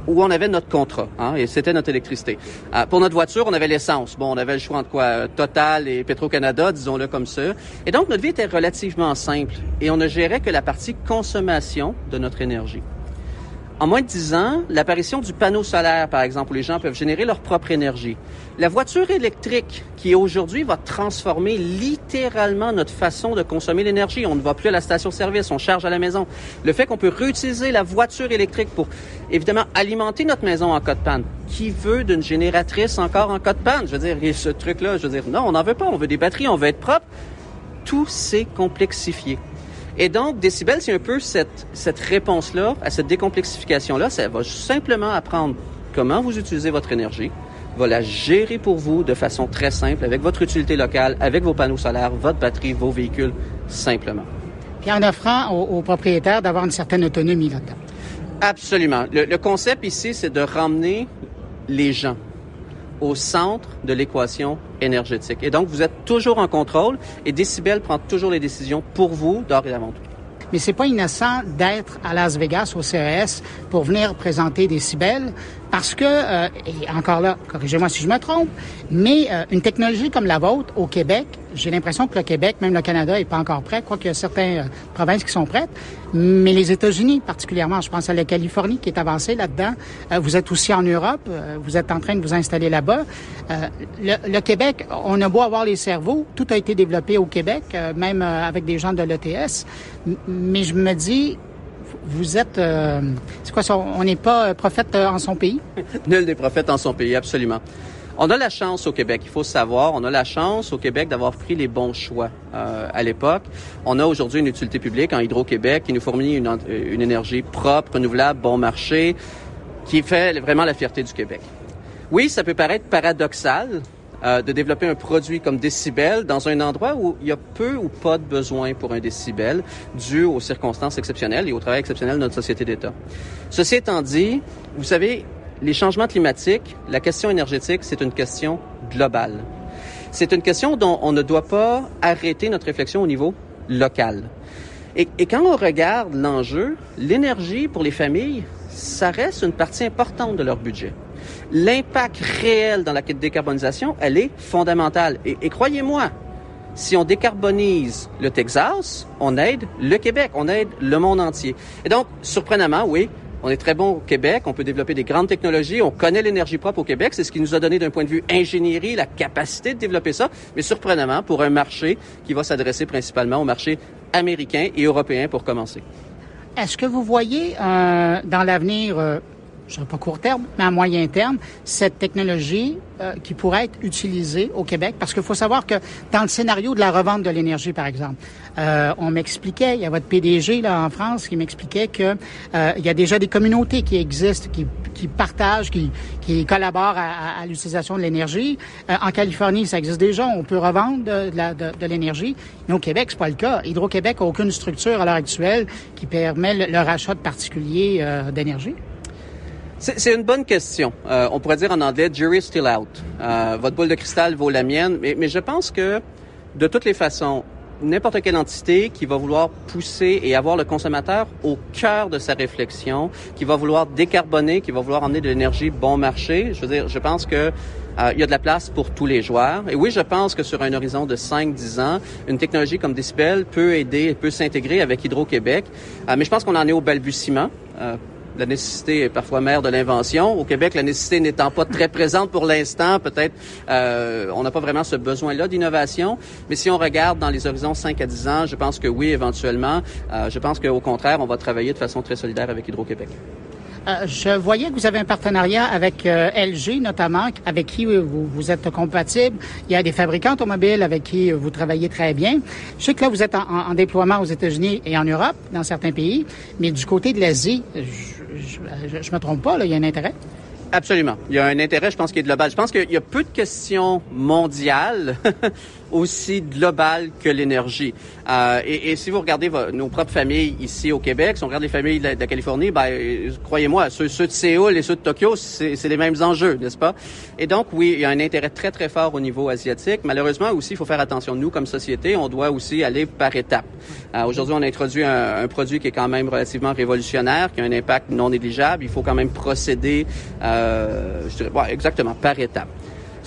où on avait notre contrat, hein, et c'était notre électricité. Euh, pour notre voiture, on avait l'essence. Bon, on avait le choix entre quoi euh, Total et Petro-Canada, disons-le comme ça. Et donc, notre vie était relativement simple, et on ne gérait que la partie consommation de notre énergie. En moins de dix ans, l'apparition du panneau solaire, par exemple, où les gens peuvent générer leur propre énergie. La voiture électrique, qui aujourd'hui va transformer littéralement notre façon de consommer l'énergie. On ne va plus à la station-service, on charge à la maison. Le fait qu'on peut réutiliser la voiture électrique pour, évidemment, alimenter notre maison en cas de panne. Qui veut d'une génératrice encore en cas de panne? Je veux dire, ce truc-là, je veux dire, non, on n'en veut pas. On veut des batteries, on veut être propre. Tout s'est complexifié. Et donc, Décibel, c'est un peu cette, cette réponse-là, à cette décomplexification-là. Ça va simplement apprendre comment vous utilisez votre énergie, va la gérer pour vous de façon très simple, avec votre utilité locale, avec vos panneaux solaires, votre batterie, vos véhicules, simplement. Puis en offrant aux, propriétaires d'avoir une certaine autonomie là-dedans. Absolument. Le, le concept ici, c'est de ramener les gens au centre de l'équation énergétique. Et donc, vous êtes toujours en contrôle et Décibel prend toujours les décisions pour vous, d'or et avant tout. Mais c'est pas innocent d'être à Las Vegas au CES pour venir présenter Décibel parce que, euh, et encore là, corrigez-moi si je me trompe, mais euh, une technologie comme la vôtre au Québec, j'ai l'impression que le Québec, même le Canada, est pas encore prêt, quoique il y a certaines euh, provinces qui sont prêtes, mais les États-Unis particulièrement, je pense à la Californie qui est avancée là-dedans. vous êtes aussi en Europe, vous êtes en train de vous installer là-bas. Le, le, Québec, on a beau avoir les cerveaux, tout a été développé au Québec, même avec des gens de l'ETS, mais je me dis, vous êtes, euh, c'est quoi on n'est pas prophète euh, en son pays? Nul des prophètes en son pays, absolument. On a la chance au Québec, il faut savoir, on a la chance au Québec d'avoir pris les bons choix euh, à l'époque. On a aujourd'hui une utilité publique en Hydro-Québec qui nous fournit une énergie propre, renouvelable, bon marché, qui fait vraiment la fierté du Québec. Oui, ça peut paraître paradoxal, euh, de développer un produit comme décibel dans un endroit où il y a peu ou pas de besoin pour un décibel dû aux circonstances exceptionnelles et au travail exceptionnel de notre société d'État. Ceci étant dit, vous savez, les changements climatiques, la question énergétique, c'est une question globale. C'est une question dont on ne doit pas arrêter notre réflexion au niveau local. Et, et quand on regarde l'enjeu, l'énergie pour les familles, ça reste une partie importante de leur budget l'impact réel dans la décarbonisation, elle est fondamentale. Et, croyez-moi, si on décarbonise le Texas, on aide le Québec, on aide le monde entier. Et donc, surprenamment, oui, on est très bon au Québec, on peut développer des grandes technologies, on connaît l'énergie propre au Québec, c'est ce qui nous a donné d'un point de vue ingénierie la capacité de développer ça, mais surprenamment pour un marché qui va s'adresser principalement au marché américain et européen pour commencer. Est-ce que vous voyez euh, dans l'avenir euh, je pas court terme, mais à moyen terme, cette technologie euh, qui pourrait être utilisée au Québec? Parce qu'il faut savoir que dans le scénario de la revente de l'énergie, par exemple, euh, on m'expliquait, il y a votre PDG là en France qui m'expliquait que euh, il y a déjà des communautés qui existent, qui, qui partagent, qui, qui collaborent à, à, l'utilisation de l'énergie. Euh, en Californie, ça existe déjà, on peut revendre de, de, de l'énergie. Mais au Québec, c'est pas le cas. Hydro-Québec a aucune structure à l'heure actuelle qui permet le, le rachat de particuliers euh, d'énergie. C'est une bonne question. Euh, on pourrait dire en anglais, jury's still out. Euh, votre boule de cristal vaut la mienne, mais, mais je pense que de toutes les façons, n'importe quelle entité qui va vouloir pousser et avoir le consommateur au cœur de sa réflexion, qui va vouloir décarboner, qui va vouloir emmener de l'énergie bon marché, je veux dire, je pense que euh, il y a de la place pour tous les joueurs. Et oui, je pense que sur un horizon de 5-10 ans, une technologie comme Decibel peut aider, peut s'intégrer avec Hydro-Québec. Euh, mais je pense qu'on en est au balbutiement. Euh, la nécessité est parfois mère de l'invention. Au Québec, la nécessité n'étant pas très présente pour l'instant, peut-être euh, on n'a pas vraiment ce besoin-là d'innovation. Mais si on regarde dans les horizons 5 à 10 ans, je pense que oui, éventuellement. Euh, je pense qu'au contraire, on va travailler de façon très solidaire avec Hydro-Québec. Euh, je voyais que vous avez un partenariat avec euh, LG notamment, avec qui vous, êtes compatible. Il y a des fabricants automobiles avec qui vous travaillez très bien. Je sais que là, vous êtes en, en déploiement aux États-Unis et en Europe, dans certains pays, mais du côté de l'Asie, je, je, je, me trompe pas, là, il y a un intérêt? Absolument. Il y a un intérêt, je pense, qui est global. Je pense qu'il y a peu de questions mondiales aussi globales que l'énergie. Euh, et, et, si vous regardez nos propres familles ici au Québec, si on regarde les familles de la, Californie, ben, croyez-moi, ceux, ceux, de Séoul et ceux de Tokyo, c'est les mêmes enjeux, n'est-ce pas? Et donc, oui, il y a un intérêt très, très fort au niveau asiatique. Malheureusement, aussi, il faut faire attention. Nous, comme société, on doit aussi aller par étapes. Euh, Aujourd'hui, on a introduit un, un, produit qui est quand même relativement révolutionnaire, qui a un impact non négligeable. Il faut quand même procéder, euh, je dirais, ouais, exactement, par étapes.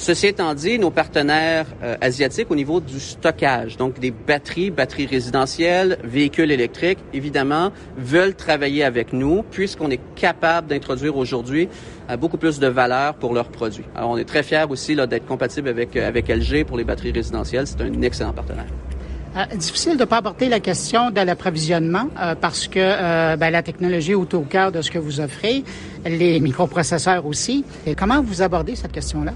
Ceci étant dit, nos partenaires euh, asiatiques au niveau du stockage, donc des batteries, batteries résidentielles, véhicules électriques, évidemment, veulent travailler avec nous puisqu'on est capable d'introduire aujourd'hui euh, beaucoup plus de valeur pour leurs produits. Alors, on est très fiers aussi d'être compatible avec, euh, avec LG pour les batteries résidentielles. C'est un excellent partenaire. Difficile de ne pas aborder la question de l'approvisionnement parce que ben, la technologie est au cœur de ce que vous offrez, les microprocesseurs aussi. Comment vous abordez cette question-là?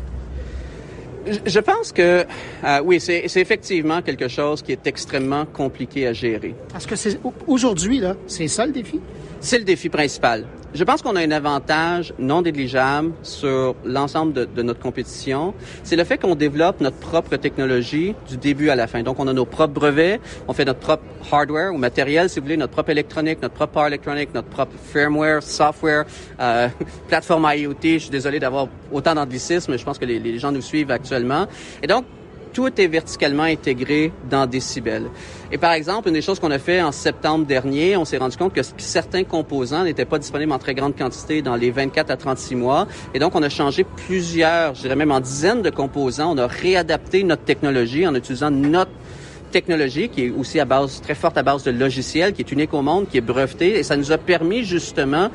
Je pense que euh, oui, c'est effectivement quelque chose qui est extrêmement compliqué à gérer. Parce que c'est aujourd'hui là, c'est ça le défi? C'est le défi principal. Je pense qu'on a un avantage non négligeable sur l'ensemble de, notre compétition. C'est le fait qu'on développe notre propre technologie du début à la fin. Donc, on a nos propres brevets, on fait notre propre hardware ou matériel, si vous voulez, notre propre électronique, notre propre power électronique, notre propre firmware, software, euh, plateforme IoT. Je suis désolé d'avoir autant d'anglicisme, mais je pense que les, les gens nous suivent actuellement. Et donc, tout est verticalement intégré dans Decibel. Et par exemple, une des choses qu'on a fait en septembre dernier, on s'est rendu compte que certains composants n'étaient pas disponibles en très grande quantité dans les 24 à 36 mois. Et donc, on a changé plusieurs, je dirais même en dizaines de composants. On a réadapté notre technologie en utilisant notre technologie qui est aussi à base très forte à base de logiciels, qui est unique au monde, qui est breveté, et ça nous a permis justement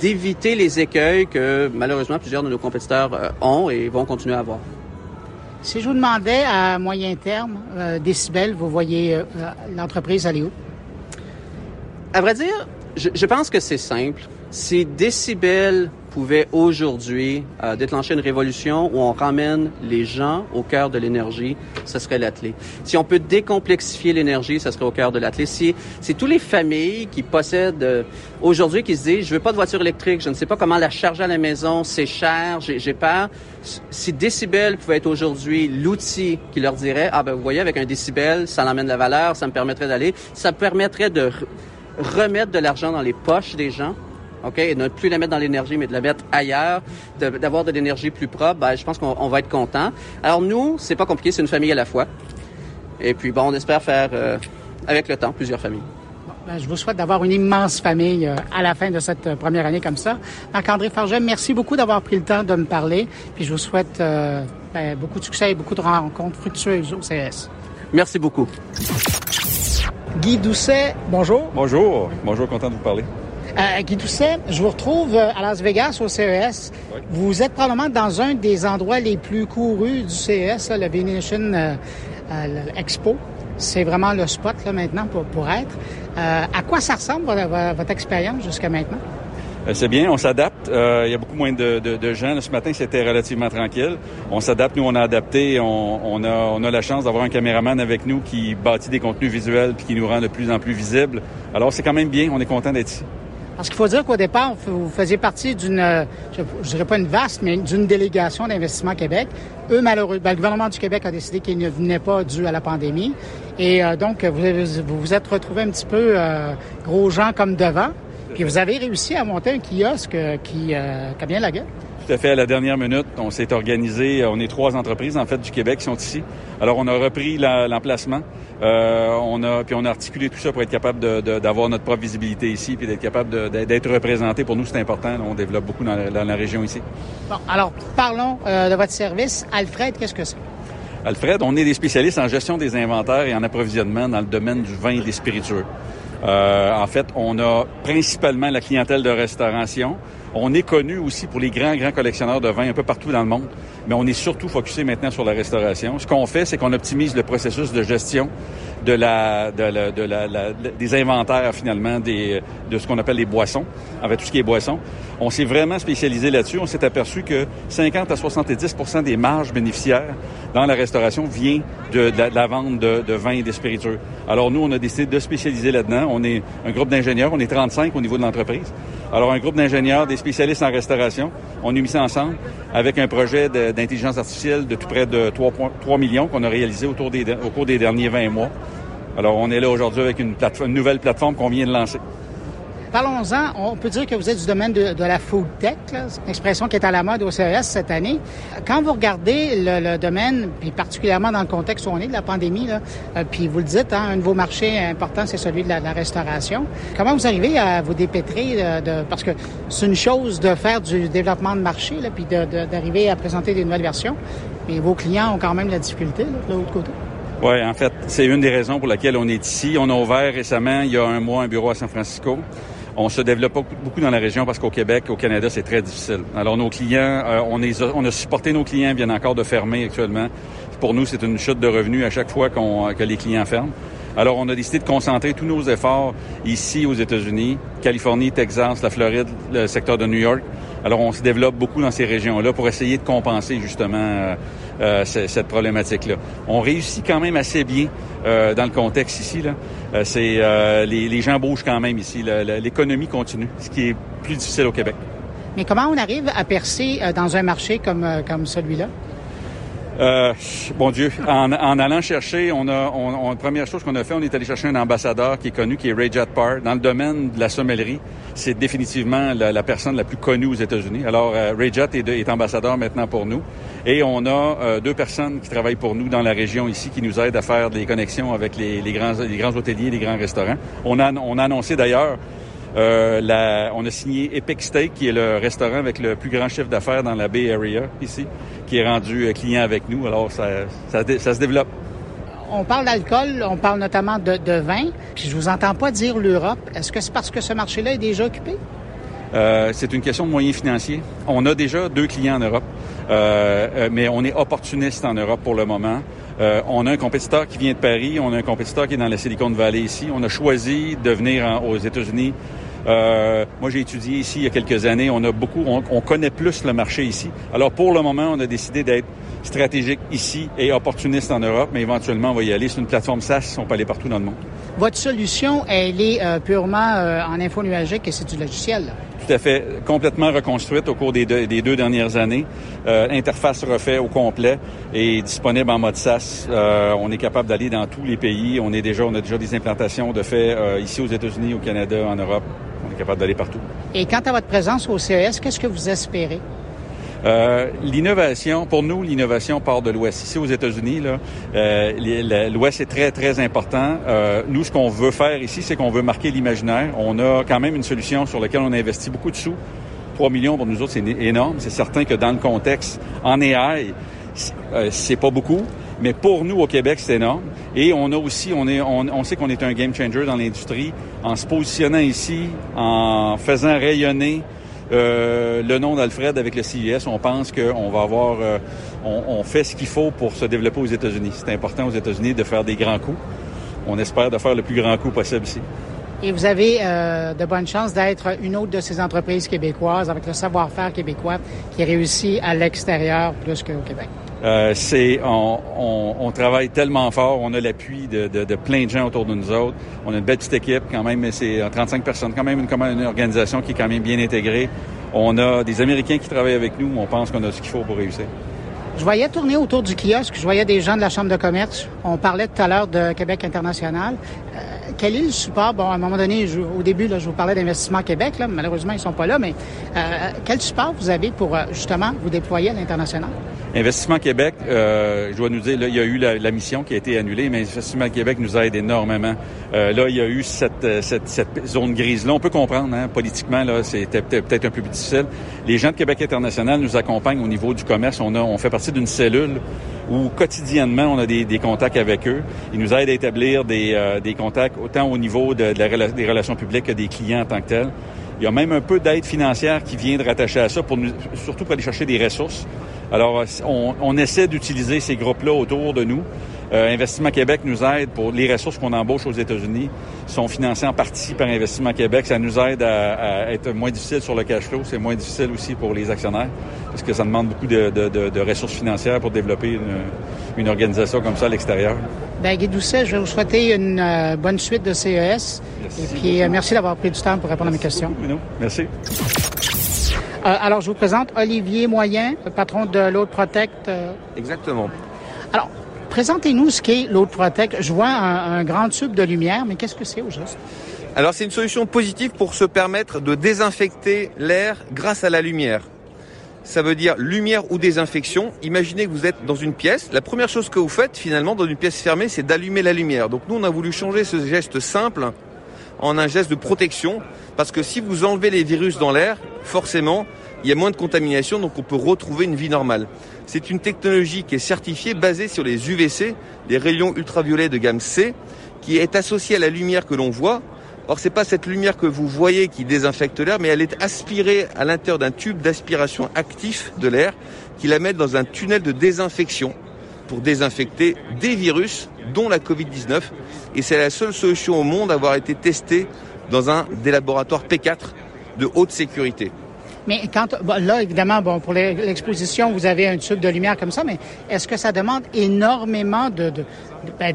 d'éviter les écueils que malheureusement plusieurs de nos compétiteurs euh, ont et vont continuer à avoir. Si je vous demandais à moyen terme, euh, décibel, vous voyez euh, l'entreprise aller où? À vrai dire, je, pense que c'est simple. Si Décibel pouvait aujourd'hui euh, déclencher une révolution où on ramène les gens au cœur de l'énergie, ce serait l'athlé. Si on peut décomplexifier l'énergie, ce serait au cœur de l'athlé. Si c'est tous les familles qui possèdent euh, aujourd'hui qui se disent je veux pas de voiture électrique, je ne sais pas comment la charger à la maison, c'est cher, j'ai peur. Si décibel pouvait être aujourd'hui l'outil qui leur dirait ah ben vous voyez avec un décibel, ça l'emmène la valeur, ça me permettrait d'aller, ça permettrait de remettre de l'argent dans les poches des gens OK? Et ne plus la mettre dans l'énergie, mais de la mettre ailleurs, d'avoir de, de l'énergie plus propre, ben, je pense qu'on va être content. Alors nous, c'est pas compliqué, c'est une famille à la fois. Et puis bon, on espère faire euh, avec le temps plusieurs familles. Ben, je vous souhaite d'avoir une immense famille euh, à la fin de cette euh, première année comme ça. Marc-André Farget, merci beaucoup d'avoir pris le temps de me parler. Puis je vous souhaite euh, ben, beaucoup de succès et beaucoup de rencontres fructueuses au CS. Merci beaucoup. Guy Doucet, bonjour. Bonjour. Bonjour, content de vous parler. Euh, Guy Doucet, je vous retrouve à Las Vegas au CES. Oui. Vous êtes probablement dans un des endroits les plus courus du CES, là, le Venetian euh, euh, Expo. C'est vraiment le spot là, maintenant pour, pour être. Euh, à quoi ça ressemble votre, votre expérience jusqu'à maintenant? C'est bien, on s'adapte. Euh, il y a beaucoup moins de, de, de gens. Ce matin, c'était relativement tranquille. On s'adapte, nous, on a adapté. On, on, a, on a la chance d'avoir un caméraman avec nous qui bâtit des contenus visuels puis qui nous rend de plus en plus visibles. Alors, c'est quand même bien. On est content d'être ici. Parce qu'il faut dire qu'au départ, vous faisiez partie d'une, je ne dirais pas une vaste, mais d'une délégation d'investissement Québec. Eux, malheureusement, le gouvernement du Québec a décidé qu'ils ne venaient pas dû à la pandémie. Et euh, donc, vous vous, vous êtes retrouvé un petit peu euh, gros gens comme devant. Puis vous avez réussi à monter un kiosque qui, euh, qui a bien la gueule. Tout à fait. À la dernière minute, on s'est organisé. On est trois entreprises, en fait, du Québec qui sont ici. Alors, on a repris l'emplacement. Euh, on a, puis on a articulé tout ça pour être capable d'avoir de, notre propre visibilité ici, puis d'être capable d'être représenté. Pour nous, c'est important. On développe beaucoup dans la, dans la, région ici. Bon, alors, parlons euh, de votre service. Alfred, qu'est-ce que c'est? Alfred, on est des spécialistes en gestion des inventaires et en approvisionnement dans le domaine du vin et des spiritueux. Euh, en fait, on a principalement la clientèle de restauration. On est connu aussi pour les grands, grands collectionneurs de vin un peu partout dans le monde. Mais on est surtout focusé maintenant sur la restauration. Ce qu'on fait, c'est qu'on optimise le processus de gestion de la, de la, de la, des inventaires finalement des, de ce qu'on appelle les boissons, fait tout ce qui est boissons. On s'est vraiment spécialisé là-dessus. On s'est aperçu que 50 à 70% des marges bénéficiaires dans la restauration vient de, la vente de, de vins et des spiritueux. Alors nous, on a décidé de spécialiser là-dedans. On est un groupe d'ingénieurs, on est 35 au niveau de l'entreprise. Alors un groupe d'ingénieurs, des spécialistes en restauration, on a mis ça ensemble avec un projet d'intelligence artificielle de tout près de 3, 3 millions qu'on a réalisé au cours des derniers 20 mois. Alors, on est là aujourd'hui avec une, une nouvelle plateforme qu'on vient de lancer. Parlons-en. On peut dire que vous êtes du domaine de, la food tech, une expression qui est à la mode au CES cette année. Quand vous regardez le, domaine, puis particulièrement dans le contexte où on est de la pandémie, euh, puis vous le dites, hein, un nouveau marché important, c'est celui de la, restauration. Comment vous arrivez à vous dépêtrer euh, de, parce que c'est une chose de faire du développement de marché, puis d'arriver à présenter des nouvelles versions, mais vos clients ont quand même la difficulté de l'autre côté. Oui, en fait, c'est une des raisons pour laquelle on est ici. On a ouvert récemment, il y a un mois, un bureau à San Francisco. On se développe beaucoup dans la région parce qu'au Québec, au Canada, c'est très difficile. Alors nos clients, euh, on, a supporté nos clients, viennent encore de fermer actuellement. Pour nous, c'est une chute de revenus à chaque fois qu'on, que les clients ferment. Alors, on a décidé de concentrer tous nos efforts ici aux États-Unis, Californie, Texas, la Floride, le secteur de New York. Alors, on se développe beaucoup dans ces régions-là pour essayer de compenser justement euh, euh, cette problématique-là. On réussit quand même assez bien euh, dans le contexte ici. Là. c'est les, gens bougent quand même ici. L'économie continue, ce qui est plus difficile au Québec. Mais comment on arrive à percer dans un marché comme celui-là? Euh, bon Dieu, en, en, allant chercher, on a, on, on, première chose qu'on a fait, on est allé chercher un ambassadeur qui est connu, qui est Ray Parr. Dans le domaine de la sommellerie, c'est définitivement la, personne la plus connue aux États-Unis. Alors, euh, Ray est, ambassadeur maintenant pour nous. Et on a euh, deux personnes qui travaillent pour nous dans la région ici, qui nous aident à faire des connexions avec les, les grands, les grands hôteliers, les grands restaurants. On a, on a annoncé d'ailleurs euh, la, on a signé Epic Steak, qui est le restaurant avec le plus grand chiffre d'affaires dans la Bay Area ici, qui est rendu euh, client avec nous. Alors, ça, ça, ça se développe. On parle d'alcool, on parle notamment de, de vin, puis je vous entends pas dire l'Europe. Est-ce que c'est parce que ce marché-là est déjà occupé? Euh, c'est une question de moyens financiers. On a déjà deux clients en Europe, euh, euh mais on est opportuniste en Europe pour le moment. Euh, on a un compétiteur qui vient de Paris, on a un compétiteur qui est dans la Silicon Valley ici. On a choisi de venir aux États-Unis euh, moi, j'ai étudié ici il y a quelques années. On a beaucoup, on, on, connaît plus le marché ici. Alors, pour le moment, on a décidé d'être stratégique ici et opportuniste en Europe, mais éventuellement, on va y aller. C'est une plateforme SaaS, on peut aller partout dans le monde. Votre solution, elle est euh, purement euh, en info nuagique et c'est du logiciel. Là. Tout à fait, complètement reconstruite au cours des deux, des deux dernières années. Euh, interface refait au complet et disponible en mode SaaS. Euh, on est capable d'aller dans tous les pays. On est déjà, on a déjà des implantations de fait euh, ici aux États-Unis, au Canada, en Europe. Est capable d'aller partout. Et quant à votre présence au CES, qu'est-ce que vous espérez? Euh, l'innovation, pour nous, l'innovation part de l'Ouest. Ici, aux États-Unis, euh, l'Ouest est très, très important. Euh, nous, ce qu'on veut faire ici, c'est qu'on veut marquer l'imaginaire. On a quand même une solution sur laquelle on a investi beaucoup de sous. 3 millions pour nous autres, c'est énorme. C'est certain que dans le contexte en AI, c'est pas beaucoup. Mais pour nous, au Québec, c'est énorme. Et on a aussi, on, est, on, on sait qu'on est un game changer dans l'industrie en se positionnant ici, en faisant rayonner euh, le nom d'Alfred avec le CIS, on pense qu'on va avoir, euh, on, fait ce qu'il faut pour se développer aux États-Unis. C'est important aux États-Unis de faire des grands coups. On espère de faire le plus grand coup possible ici. Et vous avez euh, de bonnes chances d'être une autre de ces entreprises québécoises avec le savoir-faire québécois qui réussit à l'extérieur plus qu'au Québec. Euh, c'est on, travaille tellement fort, on a l'appui de, plein de gens autour de nous autres. On a une belle petite équipe quand même, mais c'est 35 personnes, quand même une, une organisation qui est quand même bien intégrée. On a des Américains qui travaillent avec nous, on pense qu'on a ce qu'il faut pour réussir. Je voyais tourner autour du kiosque, je voyais des gens de la Chambre de commerce. On parlait tout à l'heure de Québec international. Euh, quel est le support? Bon, à un moment donné, au début, là, je vous parlais d'Investissement Québec. Là, malheureusement, ils sont pas là, mais euh, quel support vous avez pour euh, justement vous déployer à l'international? Investissement Québec, euh, je dois nous dire, là, il y a eu la, mission qui a été annulée, mais Investissement Québec nous aide énormément. Là, il y a eu cette, cette, cette zone grise-là. On peut comprendre, hein, politiquement, là, c'était peut-être un peu plus difficile. Les gens de Québec international nous accompagnent au niveau du commerce. On, a, on fait partie d'une cellule où quotidiennement, on a des, des, contacts avec eux. Ils nous aident à établir des, euh, des contacts autant au niveau de, la, des relations publiques que des clients en tant que tels. Il y a même un peu d'aide financière qui vient de rattacher à ça, pour nous, surtout pour aller chercher des ressources. Alors, on, on essaie d'utiliser ces groupes-là autour de nous. Euh, Investissement Québec nous aide pour les ressources qu'on embauche aux États-Unis sont financées en partie par Investissement Québec. Ça nous aide à, être moins difficile sur le cash flow. C'est moins difficile aussi pour les actionnaires parce que ça demande beaucoup de, de, de, ressources financières pour développer une, une, organisation comme ça à l'extérieur. Bien, Guy Doucet, je vais vous souhaiter une euh, bonne suite de CES. Merci Et puis, euh, merci d'avoir pris du temps pour répondre à mes questions. Merci. Euh, alors, je vous présente Olivier Moyen, patron de l'Autre Protect. Exactement. Alors, présentez-nous ce qu'est Protect. Je vois un, un, grand tube de lumière, mais qu'est-ce que c'est au juste? Alors, c'est une solution positive pour se permettre de désinfecter l'air grâce à la lumière ça veut dire lumière ou désinfection. Imaginez que vous êtes dans une pièce. La première chose que vous faites finalement dans une pièce fermée, c'est d'allumer la lumière. Donc nous, on a voulu changer ce geste simple en un geste de protection parce que si vous enlevez les virus dans l'air, forcément, il y a moins de contamination, donc on peut retrouver une vie normale. C'est une technologie qui est certifiée, basée sur les UVC, les rayons ultraviolets de gamme C, qui est associée à la lumière que l'on voit, Or, c'est pas cette lumière que vous voyez qui désinfecte l'air, mais elle est aspirée à l'intérieur d'un tube d'aspiration actif de l'air qui la met dans un tunnel de désinfection pour désinfecter des virus, dont la Covid-19. Et c'est la seule solution au monde à avoir été testée dans un des laboratoires P4 de haute sécurité. Mais quand là, évidemment, bon, pour l'exposition, vous avez un tube de lumière comme ça, mais est-ce que ça demande énormément de, de, ben,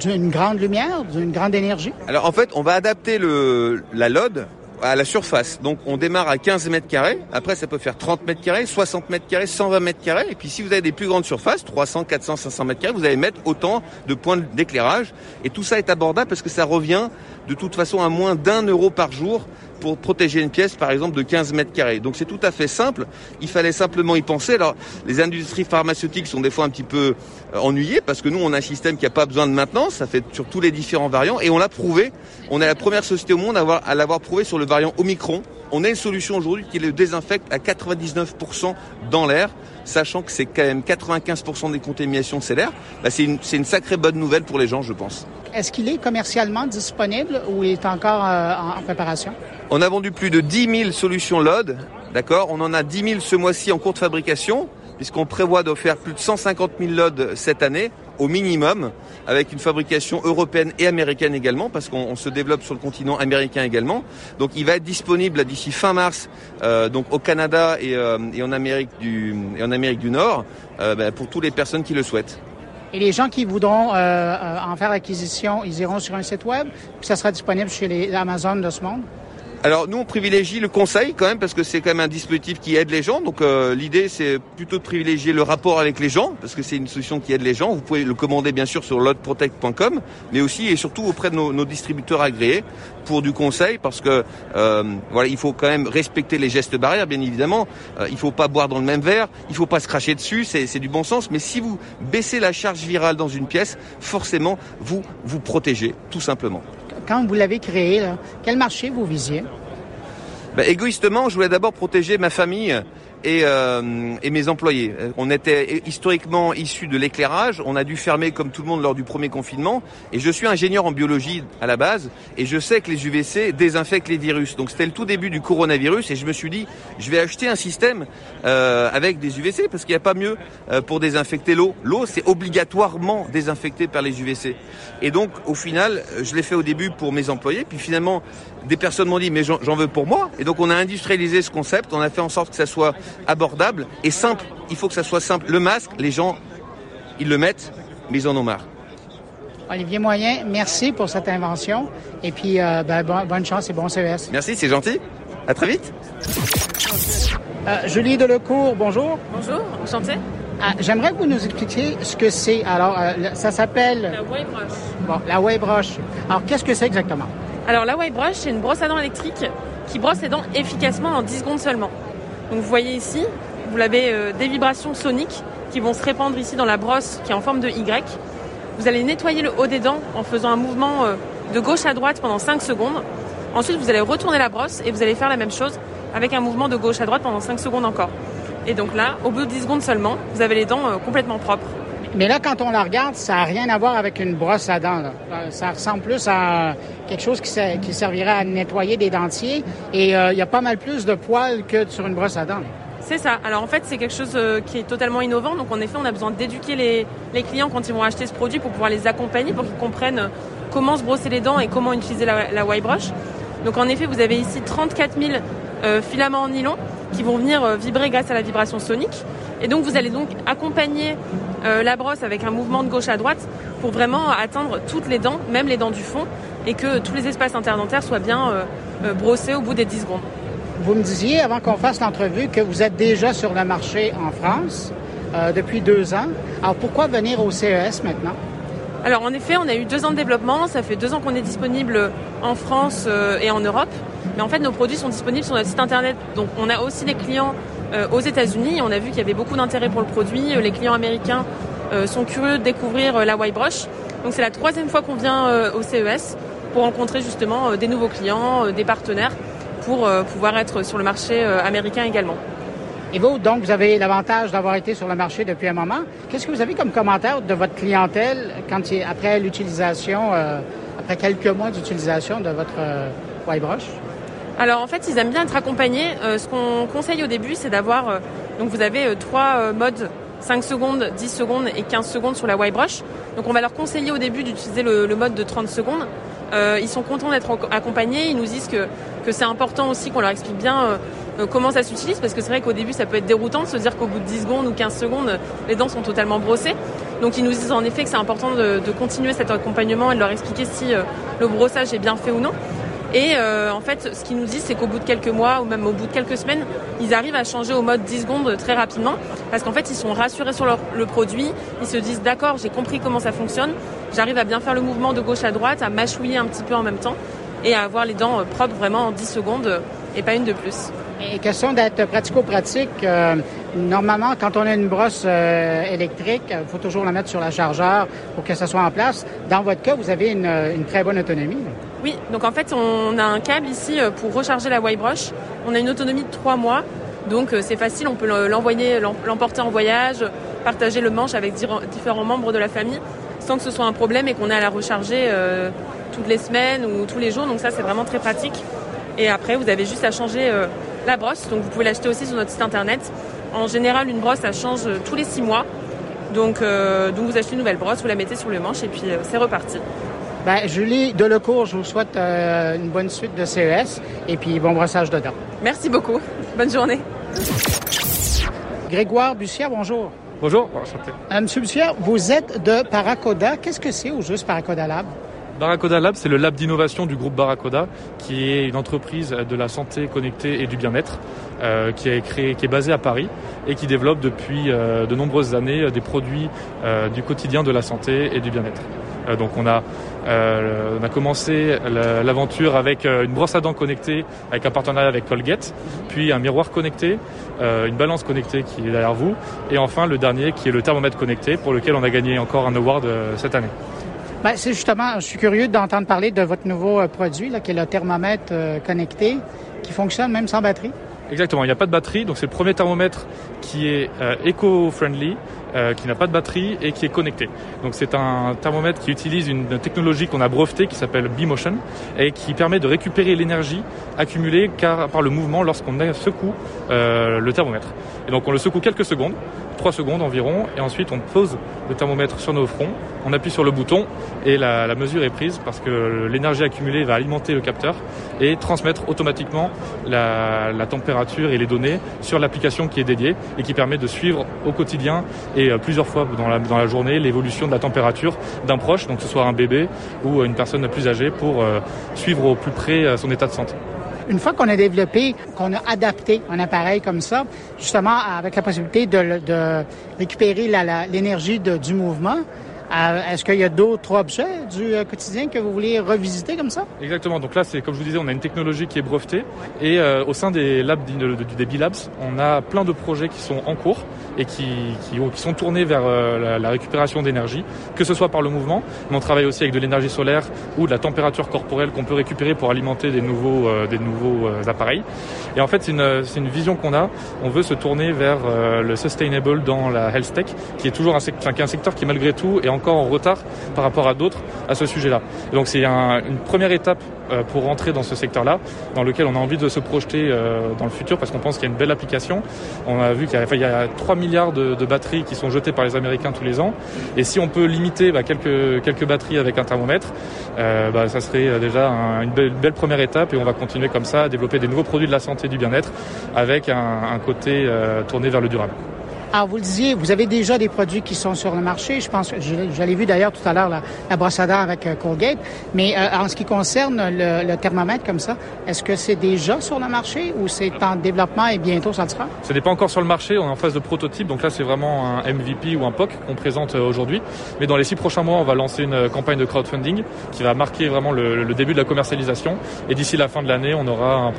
d'une grande lumière, d'une grande énergie? Alors en fait, on va adapter le, la LOD à la surface. Donc on démarre à 15 mètres carrés, après ça peut faire 30 mètres carrés, 60 mètres carrés, 120 mètres carrés, et puis si vous avez des plus grandes surfaces, 300, 400, 500 mètres carrés, vous allez mettre autant de points d'éclairage, et tout ça est abordable parce que ça revient de toute façon à moins d'un euro par jour pour protéger une pièce, par exemple, de 15 mètres carrés. Donc c'est tout à fait simple. Il fallait simplement y penser. Alors, les industries pharmaceutiques sont des fois un petit peu euh, ennuyées parce que nous, on a un système qui n'a pas besoin de maintenance. Ça fait sur tous les différents variants et on l'a prouvé. On est la première société au monde à l'avoir prouvé sur le variant Omicron. On a une solution aujourd'hui qui le désinfecte à 99% dans l'air sachant que c'est quand même 95% des contaminations c'est l'air, bah c'est une, une, sacrée bonne nouvelle pour les gens, je pense. Est-ce qu'il est commercialement disponible ou il est encore euh, en préparation? On a vendu plus de 10 000 solutions LOD, d'accord? On en a 10 000 ce mois-ci en cours de fabrication, puisqu'on prévoit de faire plus de 150 000 LOD cette année, au minimum, avec une fabrication européenne et américaine également, parce qu'on se développe sur le continent américain également. Donc il va être disponible d'ici fin mars, euh, donc au Canada et, euh, et, en Amérique du, Nord, euh, ben, pour toutes les personnes qui le souhaitent. Et les gens qui voudront en faire l'acquisition, ils iront sur un site web, puis ça sera disponible chez les Amazon de ce monde? Alors nous on privilégie le conseil quand même parce que c'est quand même un dispositif qui aide les gens. Donc euh, l'idée c'est plutôt de privilégier le rapport avec les gens parce que c'est une solution qui aide les gens. Vous pouvez le commander bien sûr sur lotprotect.com, mais aussi et surtout auprès de nos, distributeurs agréés pour du conseil parce que euh, voilà il faut quand même respecter les gestes barrières bien évidemment. Euh, il faut pas boire dans le même verre, il faut pas se cracher dessus, c'est du bon sens. Mais si vous baissez la charge virale dans une pièce, forcément vous vous protégez tout simplement quand vous l'avez créé, quel marché vous visiez? Ben, Égoïstement, je voulais d'abord protéger ma famille et, euh, et, mes employés. On était historiquement issus de l'éclairage. On a dû fermer comme tout le monde lors du premier confinement. Et je suis ingénieur en biologie à la base et je sais que les UVC désinfectent les virus. Donc c'était le tout début du coronavirus et je me suis dit, je vais acheter un système euh, avec des UVC parce qu'il n'y a pas mieux euh, pour désinfecter l'eau. L'eau, c'est obligatoirement désinfecté par les UVC. Et donc au final, je l'ai fait au début pour mes employés. Puis finalement, des personnes m'ont dit, mais j'en veux pour moi. Et donc on a industrialisé ce concept. On a fait en sorte que ça soit abordable et simple. Il faut que ça soit simple. Le masque, les gens, ils le mettent, mais ils en ont marre. Olivier Moyen, merci pour cette invention. Et puis, euh, ben, bonne chance et bon CES. Merci, c'est gentil. À très vite. Euh, Julie Delecourt, bonjour. Bonjour, enchanté. Ah, j'aimerais que vous nous expliquiez ce que c'est. Alors, euh, ça s'appelle... La Wave Brush. Bon, la Wave Brush. Alors, qu'est-ce que c'est exactement? Alors, la Wave Brush, c'est une brosse à dents électrique qui brosse les dents efficacement en 10 secondes seulement. Donc vous voyez ici, vous avez euh, des vibrations soniques qui vont se répandre ici dans la brosse qui est en forme de Y. Vous allez nettoyer le haut des dents en faisant un mouvement euh, de gauche à droite pendant 5 secondes. Ensuite, vous allez retourner la brosse et vous allez faire la même chose avec un mouvement de gauche à droite pendant 5 secondes encore. Et donc là, au bout de 10 secondes seulement, vous avez les dents euh, complètement propres. Mais là, quand on la regarde, ça n'a rien à voir avec une brosse à dents. Ça ressemble plus à quelque chose qui, servirait à nettoyer des dentiers. Et il y a pas mal plus de poils que sur une brosse à dents. C'est ça. Alors en fait, c'est quelque chose qui est totalement innovant. Donc en effet, on a besoin d'éduquer les, clients quand ils vont acheter ce produit pour pouvoir les accompagner, pour qu'ils comprennent comment se brosser les dents et comment utiliser la, la brush. Donc en effet, vous avez ici 34 000 euh, filaments en nylon qui vont venir euh, vibrer grâce à la vibration sonique. Et donc vous allez donc accompagner euh, la brosse avec un mouvement de gauche à droite pour vraiment atteindre toutes les dents, même les dents du fond, et que tous les espaces interdentaires soient bien brossés au bout des 10 secondes. Vous me disiez avant qu'on fasse l'entrevue que vous êtes déjà sur le marché en France depuis deux ans. Alors pourquoi venir au CES maintenant? Alors en effet, on a eu deux ans de développement, ça fait deux ans qu'on est disponible en France euh, et en Europe. Mais en fait, nos produits sont disponibles sur notre site internet. Donc on a aussi des clients euh, aux États-Unis. On a vu qu'il y avait beaucoup d'intérêt pour le produit. Les clients américains euh, sont curieux de découvrir la Y-Brush. Donc c'est la troisième fois qu'on vient au CES pour rencontrer justement des nouveaux clients, des partenaires pour pouvoir être sur le marché américain également. Et vous, donc, vous avez l'avantage d'avoir été sur le marché depuis un moment. Qu'est-ce que vous avez comme commentaire de votre clientèle quand après l'utilisation, euh, après quelques mois d'utilisation de votre euh, brush Alors, en fait, ils aiment bien être accompagnés. Euh, ce qu'on conseille au début, c'est d'avoir... Euh, donc, vous avez trois modes 5 secondes, 10 secondes et 15 secondes sur la brush. Donc on va leur conseiller au début d'utiliser le, mode de 30 secondes. ils sont contents d'être accompagnés. Ils nous disent que, que c'est important aussi qu'on leur explique bien euh, comment ça s'utilise? Parce que c'est vrai qu'au début ça peut être déroutant de se dire qu'au bout de 10 secondes ou 15 secondes les dents sont totalement brossées. Donc ils nous disent en effet que c'est important de, continuer cet accompagnement et de leur expliquer si euh, le brossage est bien fait ou non. Et euh, en fait, ce qu'ils nous disent, c'est qu'au bout de quelques mois ou même au bout de quelques semaines, ils arrivent à changer au mode 10 secondes très rapidement parce qu'en fait, ils sont rassurés sur le produit. Ils se disent d'accord, j'ai compris comment ça fonctionne. J'arrive à bien faire le mouvement de gauche à droite, à mâchouiller un petit peu en même temps et à avoir les dents propres vraiment en 10 secondes et pas une de plus. Et question d'être pratico-pratique, euh, normalement, quand on a une brosse euh, électrique, il faut toujours la mettre sur la chargeur pour que ça soit en place. Dans votre cas, vous avez une, très bonne autonomie. Oui, donc en fait, on a un câble ici euh, pour recharger la Y-brush. On a une autonomie de trois mois, donc c'est facile, on peut l'envoyer, l'emporter en voyage, partager le manche avec différents membres de la famille, sans que ce soit un problème et qu'on ait à la recharger toutes les semaines ou tous les jours. Donc ça, c'est vraiment très pratique. Et après, vous avez juste à changer la brosse. Donc vous pouvez l'acheter aussi sur notre site internet. En général, une brosse, ça change tous les six mois. Donc, euh, donc vous achetez une nouvelle brosse, vous la mettez sur le manche et puis euh, c'est reparti. Ben, Julie Delecourt, je vous souhaite euh, une bonne suite de CES et puis bon brossage de dents. Merci beaucoup. Bonne journée. Grégoire Bussière, bonjour. Bonjour, Monsieur Bussière, vous êtes de Paracoda. Qu'est-ce que c'est au juste Paracoda Lab? Barracoda Lab, c'est le lab d'innovation du groupe Barracoda, qui est une entreprise de la santé connectée et du bien-être, euh, qui est créé, qui est basée à Paris et qui développe depuis euh, de nombreuses années euh, des produits du quotidien de la santé et du bien-être. donc on a on a commencé l'aventure avec une brosse à dents connectée, avec un partenariat avec Colgate, puis un miroir connecté, une balance connectée qui est derrière vous, et enfin le dernier qui est le thermomètre connecté, pour lequel on a gagné encore un award cette année. Ben, c'est justement, je suis curieux d'entendre parler de votre nouveau euh, produit, qui est le thermomètre euh, connecté, qui fonctionne même sans batterie. Exactement, il n'y a pas de batterie, donc c'est le premier thermomètre qui est euh, éco-friendly, qui n'a pas de batterie et qui est connecté. Donc c'est un thermomètre qui utilise une, technologie qu'on a brevetée qui s'appelle B-Motion et qui permet de récupérer l'énergie accumulée par le mouvement lorsqu'on secoue le thermomètre. Et donc on le secoue quelques secondes 3 secondes environ et ensuite on pose le thermomètre sur nos fronts, on appuie sur le bouton et la, mesure est prise parce que l'énergie accumulée va alimenter le capteur et transmettre automatiquement la, température et les données sur l'application qui est dédiée et qui permet de suivre au quotidien et euh, plusieurs fois dans la, journée l'évolution de la température d'un proche, donc que ce soit un bébé ou une personne plus âgée pour euh, suivre au plus près euh, son état de santé. Une fois qu'on a développé, qu'on a adapté un appareil comme ça, justement avec la possibilité de, récupérer l'énergie du mouvement, Est-ce qu'il y a d'autres objets du quotidien que vous voulez revisiter comme ça? Exactement. Donc là, c'est comme je vous disais, on a une technologie qui est brevetée et au sein des labs des B-Labs, on a plein de projets qui sont en cours et qui, qui, qui sont tournés vers la, la récupération d'énergie, que ce soit par le mouvement, mais on travaille aussi avec de l'énergie solaire ou de la température corporelle qu'on peut récupérer pour alimenter des nouveaux, euh, des nouveaux euh, appareils. Et en fait, c'est une, c'est une vision qu'on a. On veut se tourner vers euh, le sustainable dans la health tech, qui est toujours un, secteur, qui est un secteur qui malgré tout est encore en retard par rapport à d'autres à ce sujet-là. donc c'est un, une première étape pour rentrer dans ce secteur-là, dans lequel on a envie de se projeter dans le futur parce qu'on pense qu'il y a une belle application. On a vu qu'il y a, il y a 3 milliards de, batteries qui sont jetées par les Américains tous les ans. Et si on peut limiter bah, quelques, quelques batteries avec un thermomètre, euh, bah, ça serait déjà une, belle, première étape et on va continuer comme ça à développer des nouveaux produits de la santé et du bien-être avec un, côté euh, tourné vers le durable. Alors, vous le disiez, vous avez déjà des produits qui sont sur le marché. Je pense, j'allais vu d'ailleurs tout à l'heure la, la avec euh, Colgate. Mais euh, en ce qui concerne le, thermomètre comme ça, est-ce que c'est déjà sur le marché ou c'est en développement et bientôt ça le sera? Ce n'est pas encore sur le marché. On est en phase de prototype. Donc là, c'est vraiment un MVP ou un POC qu'on présente euh, aujourd'hui. Mais dans les six prochains mois, on va lancer une campagne de crowdfunding qui va marquer vraiment le, début de la commercialisation. Et d'ici la fin de l'année, on aura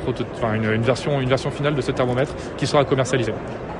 une version finale de ce thermomètre qui sera commercialisé.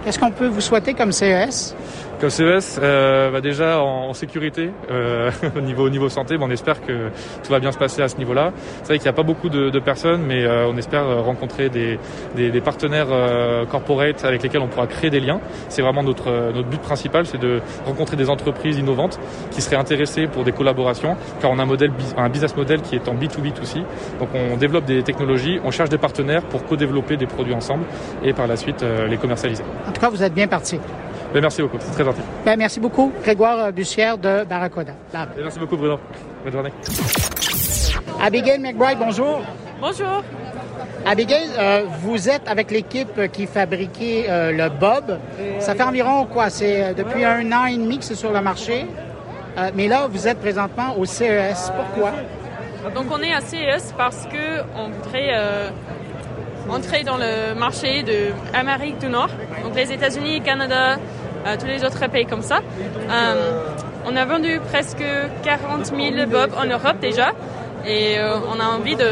Qu'est-ce qu'on peut vous souhaiter comme CES? Comme CES, euh, bah déjà en, sécurité, euh, au, niveau, au niveau santé, bah on espère que tout va bien se passer à ce niveau-là. C'est vrai qu'il n'y a pas beaucoup de, de personnes, mais euh, on espère rencontrer des, des, des partenaires euh, corporate avec lesquels on pourra créer des liens. C'est vraiment notre, notre but principal, c'est de rencontrer des entreprises innovantes qui seraient intéressées pour des collaborations, car on a un, modèle, un business model qui est en B2B2C. Donc on développe des technologies, on cherche des partenaires pour co-développer des produits ensemble et par la suite euh, les commercialiser. En tout cas, vous êtes bien parti. Ben, merci beaucoup, c'est très gentil. Ben, merci beaucoup, Grégoire Bussière de Barracoda. Merci beaucoup, Bruno. Bonne journée. Abigail McBride, bonjour. Bonjour. Abigail, euh, vous êtes avec l'équipe qui fabriquait euh, le Bob. Ça fait environ quoi? C'est euh, depuis un an et demi que c'est sur le marché. Euh, mais là, vous êtes présentement au CES. Pourquoi? Donc, on est à CES parce que on voudrait euh, entrer dans le marché de Amérique du Nord, donc les États-Unis, Canada, tous les autres pays comme ça. Euh, on a vendu presque 40 000 Bob en Europe déjà et euh, on a envie de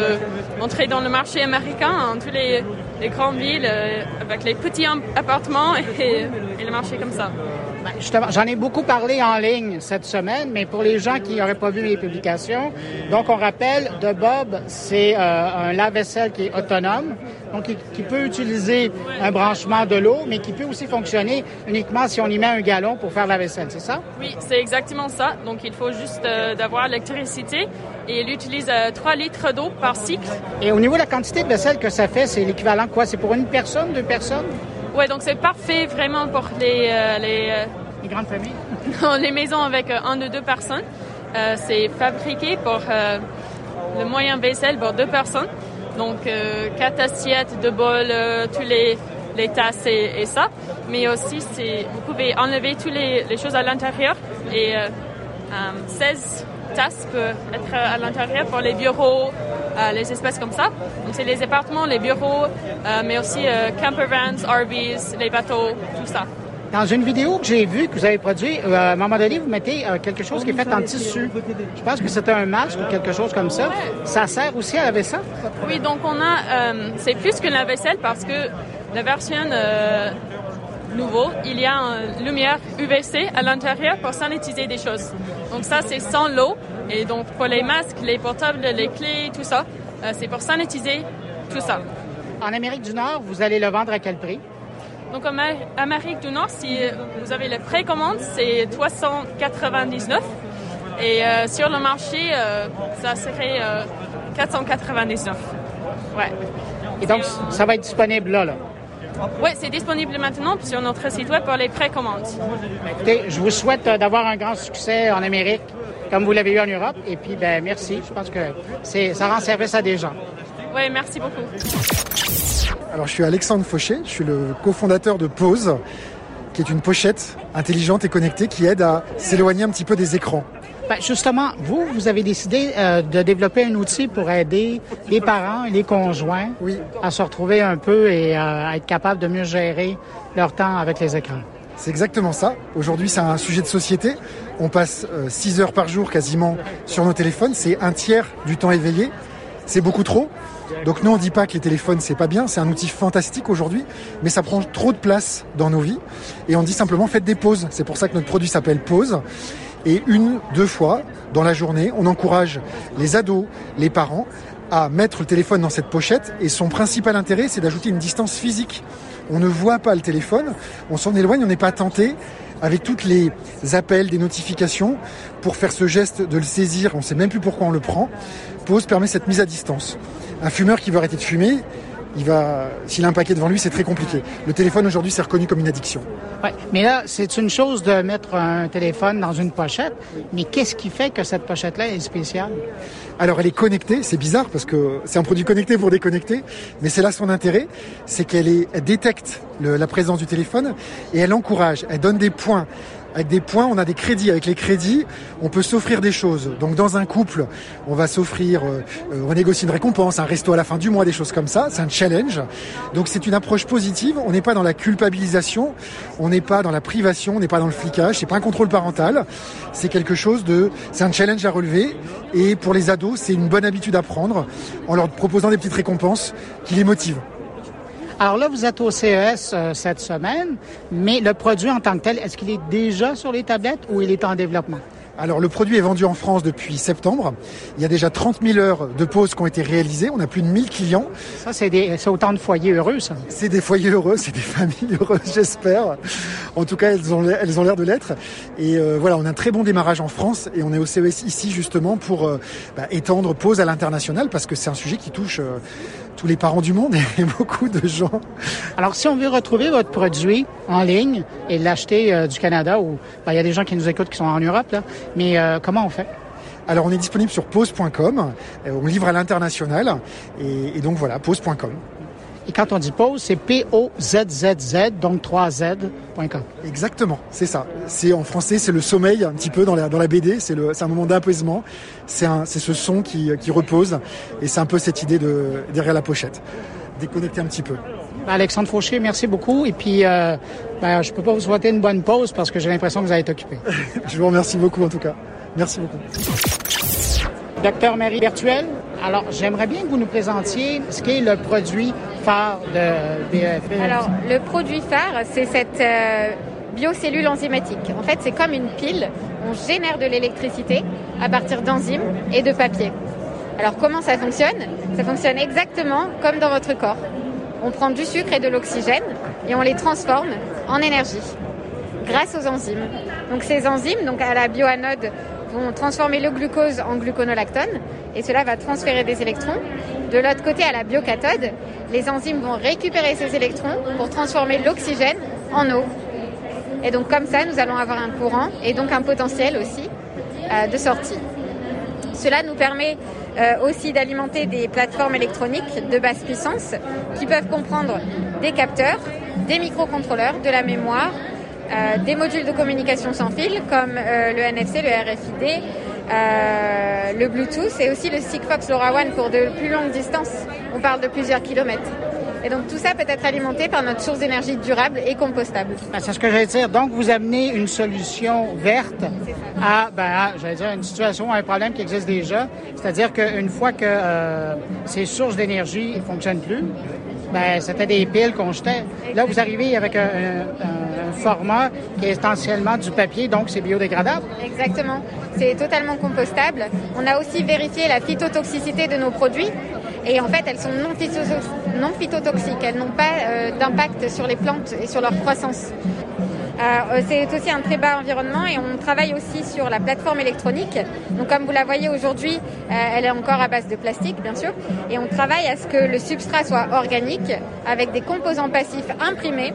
entrer dans le marché américain, en toutes les, les grandes villes, euh, avec les petits appartements et, et le marché comme ça. Ben, justement, j'en ai beaucoup parlé en ligne cette semaine, mais pour les gens qui n'auraient pas vu mes publications, donc on rappelle, de Bob, c'est euh, un lave-vaisselle qui est autonome, donc qui, qui peut utiliser un branchement de l'eau, mais qui peut aussi fonctionner uniquement si on y met un galon pour faire la vaisselle, c'est ça? Oui, c'est exactement ça. Donc il faut juste euh, d'avoir l'électricité et il utilise euh, 3 litres d'eau par cycle. Et au niveau de la quantité de vaisselle que ça fait, c'est l'équivalent quoi? C'est pour une personne, deux personnes? Ouais, donc c'est parfait vraiment pour les euh, les, euh, les grandes familles. Non, les maisons avec euh, un de deux personnes. Euh, c'est fabriqué pour euh, le moyen vaisselle pour deux personnes. Donc quatre assiettes, deux bols, tous les les tasses et, et, ça. Mais aussi, c'est vous pouvez enlever toutes les, les choses à l'intérieur et 16 tasses peuvent être à l'intérieur pour les bureaux, euh, les espaces comme ça. Donc c'est les appartements, les bureaux, euh, mais aussi euh, camper vans, RVs, les bateaux, tout ça. Dans une vidéo que j'ai vue, que vous avez produit, à un moment donné, vous mettez quelque chose qui est fait en tissu. Je pense que c'était un masque ou quelque chose comme ça. Ouais. Ça sert aussi à la vaisselle? Oui, donc on a, c'est plus que la vaisselle parce que la version nouveau, il y a une lumière UVC à l'intérieur pour sanitiser des choses. Donc ça, c'est sans l'eau. Et donc pour les masques, les portables, les clés, tout ça, euh, c'est pour sanitiser tout ça. En Amérique du Nord, vous allez le vendre à quel prix? Donc en Amérique du Nord, si vous avez le précommande, c'est 399. Et euh, sur le marché, euh, ça serait 499. Ouais. Et donc, ça va être disponible là, là? Oui, c'est disponible maintenant sur notre site web pour les précommandes. Écoutez, je vous souhaite d'avoir un grand succès en Amérique, comme vous l'avez eu en Europe. Et puis, ben merci. Je pense que c'est, ça rend service à des gens. Oui, merci beaucoup. Alors, je suis Alexandre Fauché. Je suis le cofondateur de Pause, qui est une pochette intelligente et connectée qui aide à s'éloigner un petit peu des écrans. Ben justement, vous, vous avez décidé euh, de développer un outil pour aider les parents et les conjoints oui. à se retrouver un peu et euh, à être capables de mieux gérer leur temps avec les écrans. C'est exactement ça. Aujourd'hui, c'est un sujet de société. On passe 6 heures par jour quasiment sur nos téléphones. C'est un tiers du temps éveillé. C'est beaucoup trop. Donc nous on dit pas que les téléphones c'est pas bien, c'est un outil fantastique aujourd'hui, mais ça prend trop de place dans nos vies et on dit simplement faites des pauses. C'est pour ça que notre produit s'appelle Pause. Et une, deux fois dans la journée, on encourage les ados, les parents à mettre le téléphone dans cette pochette et son principal intérêt c'est d'ajouter une distance physique. On ne voit pas le téléphone, on s'en éloigne, on n'est pas tenté avec toutes les appels, des notifications, pour faire ce geste de le saisir, on ne sait même plus pourquoi on le prend. Pause permet cette mise à distance. Un fumeur qui veut arrêter de fumer, il va, s'il a un paquet devant lui, c'est très compliqué. Le téléphone aujourd'hui, c'est reconnu comme une addiction. Ouais, mais là, c'est une chose de mettre un téléphone dans une pochette, mais qu'est-ce qui fait que cette pochette-là est spéciale? Alors, elle est connectée. C'est bizarre parce que c'est un produit connecté pour déconnecter, mais c'est là son intérêt, c'est qu'elle elle détecte la présence du téléphone et elle encourage, elle donne des points avec des points, on a des crédits. Avec les crédits, on peut s'offrir des choses. Donc dans un couple, on va s'offrir, euh, euh, on négocie une récompense, un resto à la fin du mois, des choses comme ça. C'est un challenge. Donc c'est une approche positive. On n'est pas dans la culpabilisation, on n'est pas dans la privation, on n'est pas dans le flicage. C'est pas un contrôle parental. C'est quelque chose de, c'est un challenge à relever. Et pour les ados, c'est une bonne habitude à prendre en leur proposant des petites récompenses qui les motivent. Alors là, vous êtes au CES euh, cette semaine, mais le produit en tant que tel, est-ce qu'il est déjà sur les tablettes ou il est en développement? Alors le produit est vendu en France depuis septembre. Il y a déjà 30 000 heures de pause qui ont été réalisées. On a plus de 1000 clients. Ça, c'est autant de foyers heureux, ça. C'est des foyers heureux, c'est des familles heureuses, j'espère. En tout cas, elles ont elles ont l'air de l'être. Et euh, voilà, on a un très bon démarrage en France et on est au CES ici justement pour euh, bah, étendre pause à l'international parce que c'est un sujet qui touche tous les parents du monde et beaucoup de gens. Alors, si on veut retrouver votre produit en ligne et l'acheter euh, du Canada, ou ben, il y a des gens qui nous écoutent qui sont en Europe, là, mais euh, comment on fait? Alors, on est disponible sur pause.com. Euh, on livre à l'international. Et, et, donc, voilà, pause.com. Et quand on dit pause, c'est P-O-Z-Z-Z, donc 3Z.com. Exactement, c'est ça. C'est en français, c'est le sommeil un petit peu dans la, dans la BD. C'est un moment d'apaisement. C'est ce son qui, qui repose. Et c'est un peu cette idée de, derrière la pochette. Déconnecter un petit peu. Alexandre Fauché, merci beaucoup. Et puis, euh, ben, je peux pas vous souhaiter une bonne pause parce que j'ai l'impression que vous allez être occupé. je vous remercie beaucoup en tout cas. Merci beaucoup. Docteur Marie Virtuel, alors j'aimerais bien que vous nous présentiez ce qu'est le produit BEF. Alors, le produit phare, c'est cette euh, biocellule enzymatique. En fait, c'est comme une pile. On génère de l'électricité à partir d'enzymes et de papier. Alors, comment ça fonctionne? Ça fonctionne exactement comme dans votre corps. On prend du sucre et de l'oxygène et on les transforme en énergie grâce aux enzymes. Donc ces enzymes, donc à la bioanode, vont transformer le glucose en gluconolactone et cela va transférer des électrons. De l'autre côté, à la biocathode, les enzymes vont récupérer ces électrons pour transformer l'oxygène en eau. Et donc comme ça, nous allons avoir un courant et donc un potentiel aussi euh, de sortie. Cela nous permet euh, aussi d'alimenter des plateformes électroniques de basse puissance qui peuvent comprendre des capteurs, des microcontrôleurs, de la mémoire, euh, des modules de communication sans fil comme euh, le NFC, le RFID, euh, le Bluetooth et aussi le Sigfox LoRaWAN pour de plus longues distances. On parle de plusieurs kilomètres. Et donc tout ça peut être alimenté par notre source d'énergie durable et compostable. Ben, c'est ce que j'allais dire. Donc vous amenez une solution verte à, ben, j'allais dire, une situation, un problème qui existe déjà. C'est-à-dire qu'une fois que ces sources d'énergie ne fonctionnent plus, ben, c'était des piles qu'on jetait. Là, vous arrivez avec un, format qui est essentiellement du papier, donc c'est biodégradable. Exactement. C'est totalement compostable. On a aussi vérifié la phytotoxicité de nos produits. Et en fait, elles sont non, phytotoxiques. Elles n'ont pas euh, d'impact sur les plantes et sur leur croissance. Euh, c'est aussi un très bas environnement et on travaille aussi sur la plateforme électronique. Donc comme vous la voyez aujourd'hui, euh, elle est encore à base de plastique bien sûr. Et on travaille à ce que le substrat soit organique avec des composants passifs imprimés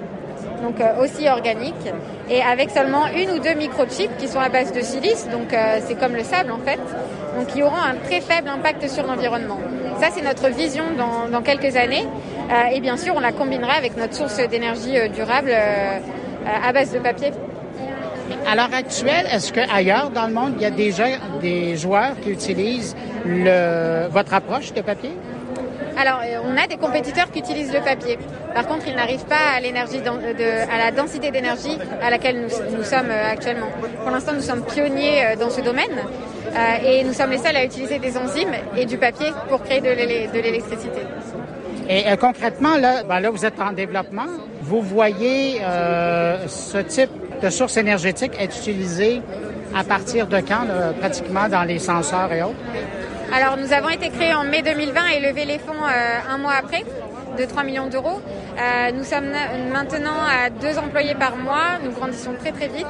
donc euh, aussi organiques, et avec seulement une ou deux microchips qui sont à base de silice, donc c'est comme le sable en fait, donc qui auront un très faible impact sur l'environnement. Ça, c'est notre vision dans, dans quelques années, et bien sûr, on la combinera avec notre source d'énergie durable euh, à base de papier. À l'heure actuelle, est-ce qu'ailleurs dans le monde, il y a déjà des joueurs qui utilisent le, votre approche de papier? Alors, euh, on a des compétiteurs qui utilisent le papier. Par contre, ils n'arrivent pas à, l'énergie à la densité d'énergie à laquelle nous, sommes euh, actuellement. Pour l'instant, nous sommes pionniers euh, dans ce domaine et nous sommes les seuls à utiliser des enzymes et du papier pour créer de l'électricité. Et concrètement, là, ben là, vous êtes en développement. Vous voyez ce type de source énergétique être utilisé à partir de quand, pratiquement dans les senseurs et autres? Alors nous avons été créés en mai 2020 et levé les fonds euh, un mois après de 3 millions d'euros. Euh, nous sommes maintenant à deux employés par mois, nous grandissons très très vite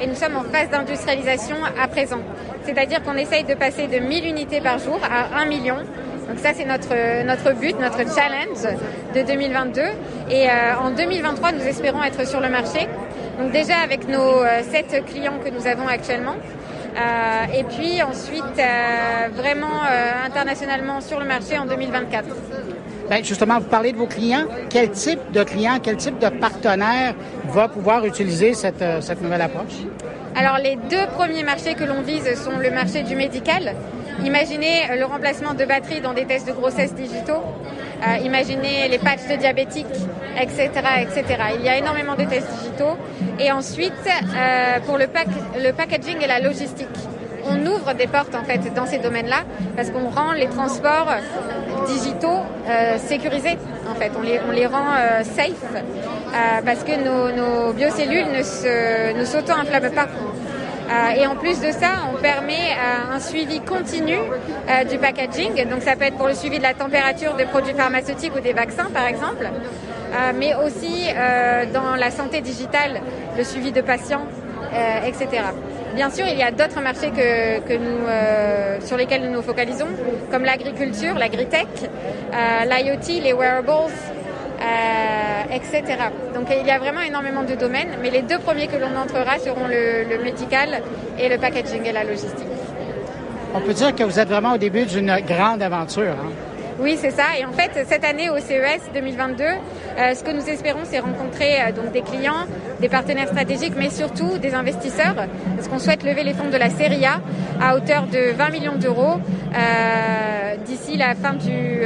et nous sommes en phase d'industrialisation à présent. C'est-à-dire qu'on essaye de passer de 1000 unités par jour à 1 million. Donc ça c'est notre, notre but, notre challenge de 2022. Et euh, en 2023, nous espérons être sur le marché. Donc déjà avec nos 7 clients que nous avons actuellement, euh, et puis ensuite, euh, vraiment euh, internationalement sur le marché en 2024. Ben justement, vous parlez de vos clients. Quel type de client, quel type de partenaire va pouvoir utiliser cette, cette nouvelle approche? Alors, les deux premiers marchés que l'on vise sont le marché du médical. Imaginez le remplacement de batteries dans des tests de grossesse digitaux. imaginez les patchs de diabétiques, etc., etc. Il y a énormément de tests digitaux. Et ensuite, euh, pour le, pack, le packaging et la logistique, on ouvre des portes en fait dans ces domaines-là parce qu'on rend les transports digitaux euh, sécurisés. En fait, on les, on les rend euh, safe euh, parce que nos, nos biocellules ne s'auto-inflamment pas. Euh, et en plus de ça, on permet euh, un suivi continu euh, du packaging. Donc ça peut être pour le suivi de la température des produits pharmaceutiques ou des vaccins, par exemple. mais aussi dans la santé digitale, le suivi de patients, etc. Bien sûr, il y a d'autres marchés que, nous, sur lesquels nous nous focalisons, comme l'agriculture, l'agritech, l'IoT, les wearables, euh, etc. Donc il y a vraiment énormément de domaines, mais les deux premiers que l'on entrera seront le, médical et le packaging et la logistique. On peut dire que vous êtes vraiment au début d'une grande aventure. Hein? Oui, c'est ça. Et en fait, cette année au CES 2022, euh, ce que nous espérons, c'est rencontrer euh, donc des clients, des partenaires stratégiques, mais surtout des investisseurs, parce qu'on souhaite lever les fonds de la série A à hauteur de 20 millions d'euros euh, d'ici la fin du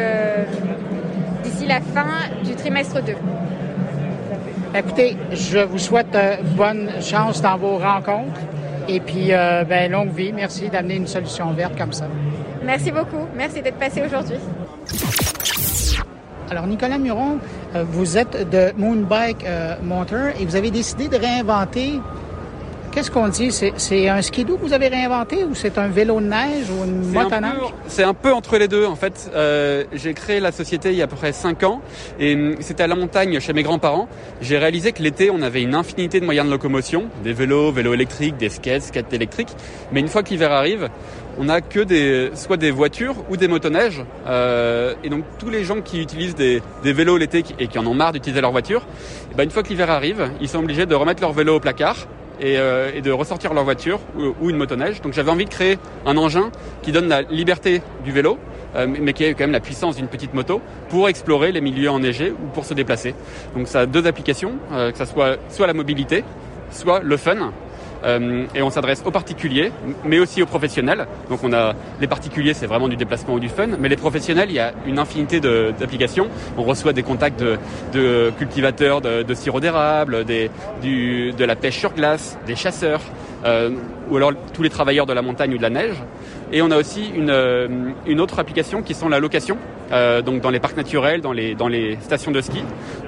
d'ici la fin du trimestre 2. Écoutez, je vous souhaite euh, bonne chance dans vos rencontres et puis euh, ben, longue vie. Merci d'amener une solution verte comme ça. Merci beaucoup. Merci d'être passé aujourd'hui. Alors, Nicolas Muron, euh, vous êtes de Moonbike Motor et vous avez décidé de réinventer Qu'est-ce qu'on dit? C'est un skidoo que vous avez réinventé ou c'est un vélo de neige ou une motoneige? C'est un peu entre les deux en fait. Euh, j'ai créé la société il y a à peu près 5 ans et hum, c'était à la montagne chez mes grands-parents. J'ai réalisé que l'été on avait une infinité de moyens de locomotion, des vélos, vélos électriques, des skates, skates électriques. Mais une fois que l'hiver arrive, on n'a que des, soit des voitures ou des motoneiges. Euh, et donc tous les gens qui utilisent des, vélos l'été et qui en ont marre d'utiliser leur voiture, eh ben, une fois que l'hiver arrive, ils sont obligés de remettre leur vélo au placard euh, et, de ressortir leur voiture ou, une motoneige. Donc j'avais envie de créer un engin qui donne la liberté du vélo, euh, mais qui a quand même la puissance d'une petite moto pour explorer les milieux enneigés ou pour se déplacer. Donc ça a deux applications, euh, que ce soit soit la mobilité, soit le fun. Euh, et on s'adresse aux particuliers, mais aussi aux professionnels. Donc on a les particuliers, c'est vraiment du déplacement ou du fun, mais les professionnels, il y a une infinité d'applications. On reçoit des contacts de, cultivateurs de, de sirop d'érable, de la pêche sur glace, des chasseurs, euh, ou alors tous les travailleurs de la montagne ou de la neige. Et on a aussi une, euh, une autre application qui sont la location, euh, donc dans les parcs naturels, dans les, dans les stations de ski.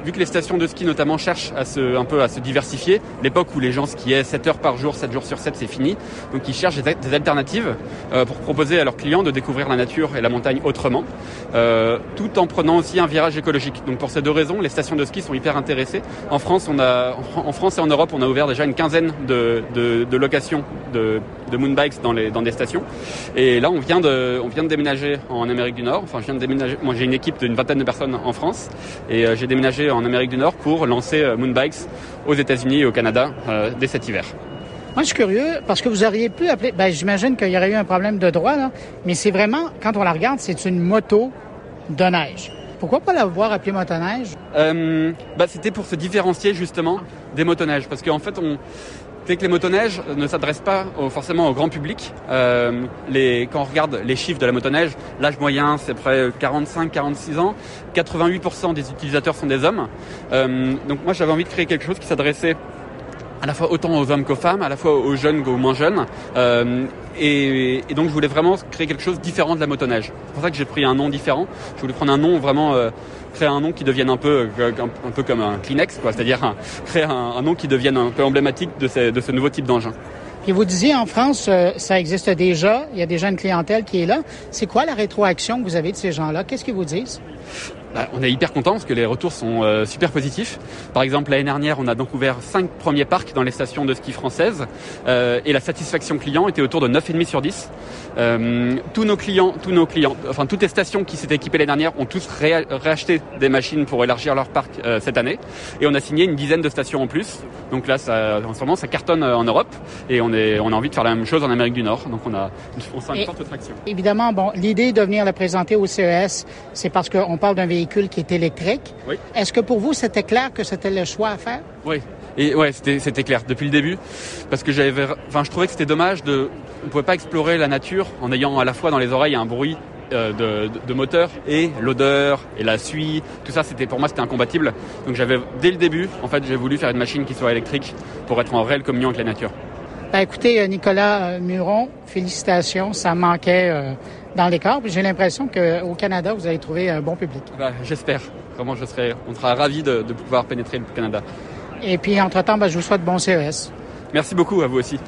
Vu que les stations de ski notamment cherchent à se, un peu à se diversifier, l'époque où les gens skiaient 7 heures par jour, 7 jours sur 7, c'est fini. Donc ils cherchent des, alternatives euh, pour proposer à leurs clients de découvrir la nature et la montagne autrement, euh, tout en prenant aussi un virage écologique. Donc pour ces deux raisons, les stations de ski sont hyper intéressées. En France, on a, en France et en Europe, on a ouvert déjà une quinzaine de, de, de locations de, de moonbikes dans, les, dans des stations. Et là, on vient de, on vient de déménager en Amérique du Nord. Enfin, je viens de déménager. Moi, j'ai une équipe d'une vingtaine de personnes en France, et euh, j'ai déménagé en Amérique du Nord pour lancer euh, Moonbikes aux États-Unis et au Canada euh, dès cet hiver. Moi, je suis curieux parce que vous auriez pu appeler. Ben, j'imagine qu'il y aurait eu un problème de droit, là, mais c'est vraiment, quand on la regarde, c'est une moto de neige. Pourquoi pas l'avoir appelée motoneige? Euh, bah, C'était pour se différencier justement des motoneiges. Parce qu'en fait, on, c'est que les motoneiges ne s'adressent pas forcément au grand public. Euh, les, quand on regarde les chiffres de la motoneige, l'âge moyen c'est près 45-46 ans, 88% des utilisateurs sont des hommes. Euh, donc moi j'avais envie de créer quelque chose qui s'adressait à la fois autant aux hommes qu'aux femmes, à la fois aux jeunes qu'aux moins jeunes. Euh, et, et, donc je voulais vraiment créer quelque chose différent de la motoneige. C'est pour ça que j'ai pris un nom différent. Je voulais prendre un nom vraiment, euh, créer un nom qui devienne un peu, euh, un, peu comme un Kleenex, quoi. C'est-à-dire créer un, un, nom qui devienne un peu emblématique de, ces, de ce nouveau type d'engin. Et vous disiez en France, euh, ça existe déjà, il y a déjà une clientèle qui est là. C'est quoi la rétroaction que vous avez de ces gens-là? Qu'est-ce qu'ils vous disent? Bah, on est hyper content parce que les retours sont euh, super positifs. Par exemple, l'année dernière, on a donc ouvert cinq premiers parcs dans les stations de ski françaises euh, et la satisfaction client était autour de 9,5 sur 10. Euh, tous nos clients, tous nos clients, enfin toutes les stations qui s'étaient équipées l'année dernière ont tous réacheté des machines pour élargir leur parc euh, cette année et on a signé une dizaine de stations en plus. Donc là, ça, en ce moment, ça cartonne en Europe et on, est, on a envie de faire la même chose en Amérique du Nord. Donc on a, on sent une forte traction. Évidemment, bon, l'idée de venir la présenter au CES, c'est parce qu'on parle d'un véhicule qui est électrique. Oui. Est-ce que pour vous, c'était clair que c'était le choix à faire? Oui. Et ouais, c'était, clair depuis le début, parce que j'avais, enfin, je trouvais que c'était dommage de, on pouvait pas explorer la nature en ayant à la fois dans les oreilles un bruit euh, de, de, de, moteur et l'odeur et la suie, tout ça, c'était pour moi c'était incompatible. Donc j'avais dès le début, en fait, j'ai voulu faire une machine qui soit électrique pour être en réelle communion avec la nature. Ben, écoutez, euh, Nicolas euh, Muron, félicitations, ça manquait euh, dans les corps. J'ai l'impression qu'au Canada, vous allez trouver un bon public. Ben, J'espère. Vraiment, je serai, on sera ravis de, de, pouvoir pénétrer le Canada. Et puis, entre-temps, ben, je vous souhaite bon CES. Merci beaucoup, à vous aussi.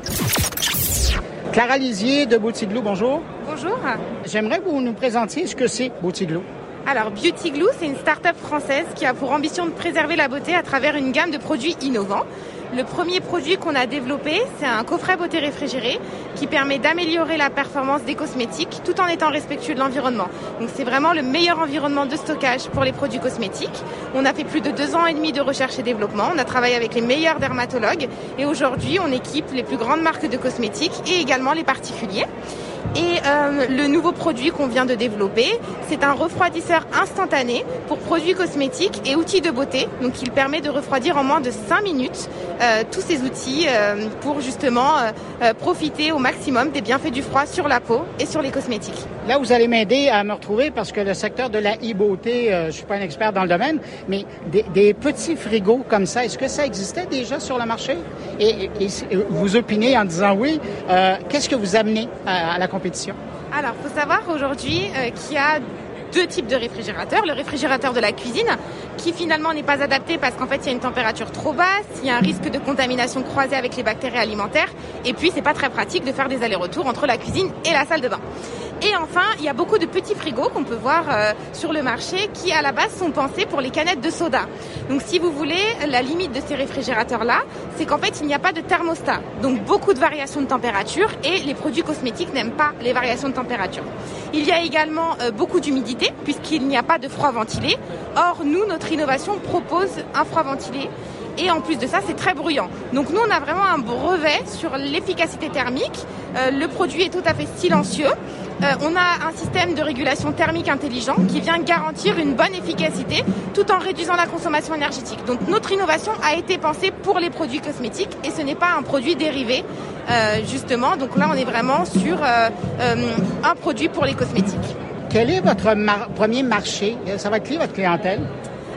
Clara Lisier de Beauty-Glou, bonjour. Bonjour. J'aimerais que vous nous présentiez ce que c'est Beauty-Glou. Alors Beauty Glue, c'est une start-up française qui a pour ambition de préserver la beauté à travers une gamme de produits innovants. Le premier produit qu'on a développé, c'est un coffret beauté réfrigéré qui permet d'améliorer la performance des cosmétiques tout en étant respectueux de l'environnement. Donc c'est vraiment le meilleur environnement de stockage pour les produits cosmétiques. On a fait plus de deux ans et demi de recherche et développement. On a travaillé avec les meilleurs dermatologues et aujourd'hui on équipe les plus grandes marques de cosmétiques et également les particuliers. Et euh, le nouveau produit qu'on vient de développer, c'est un refroidisseur instantané pour produits cosmétiques et outils de beauté. Donc il permet de refroidir en moins de 5 minutes euh, tous ces outils euh, pour justement profiter au maximum des bienfaits du froid sur la peau et sur les cosmétiques. Là, vous allez m'aider à me retrouver parce que le secteur de la e-beauté, je suis pas un expert dans le domaine, mais des, petits frigos comme ça, est-ce que ça existait déjà sur le marché? Et, vous opinez en disant oui, qu'est-ce que vous amenez à la compétition? Alors, faut savoir aujourd'hui euh, qu'il y a deux types de réfrigérateurs. Le réfrigérateur de la cuisine, qui finalement n'est pas adapté parce qu'en fait il y a une température trop basse, il y a un risque de contamination croisée avec les bactéries alimentaires, et puis c'est pas très pratique de faire des allers-retours entre la cuisine et la salle de bain. Et enfin, il y a beaucoup de petits frigos qu'on peut voir euh, sur le marché qui, à la base, sont pensés pour les canettes de soda. Donc, si vous voulez, la limite de ces réfrigérateurs-là, c'est qu'en fait, il n'y a pas de thermostat. Donc, beaucoup de variations de température et les produits cosmétiques n'aiment pas les variations de température. Il y a également euh, beaucoup d'humidité puisqu'il n'y a pas de froid ventilé. Or, nous, notre innovation propose un froid ventilé et en plus de ça, c'est très bruyant. Donc nous, on a vraiment un brevet sur l'efficacité thermique. Euh, le produit est tout à fait silencieux. Euh, on a un système de régulation thermique intelligent qui vient garantir une bonne efficacité tout en réduisant la consommation énergétique. Donc notre innovation a été pensée pour les produits cosmétiques et ce n'est pas un produit dérivé euh, justement. Donc là, on est vraiment sur un produit pour les cosmétiques. Quel est votre premier marché? Ça va être qui votre clientèle?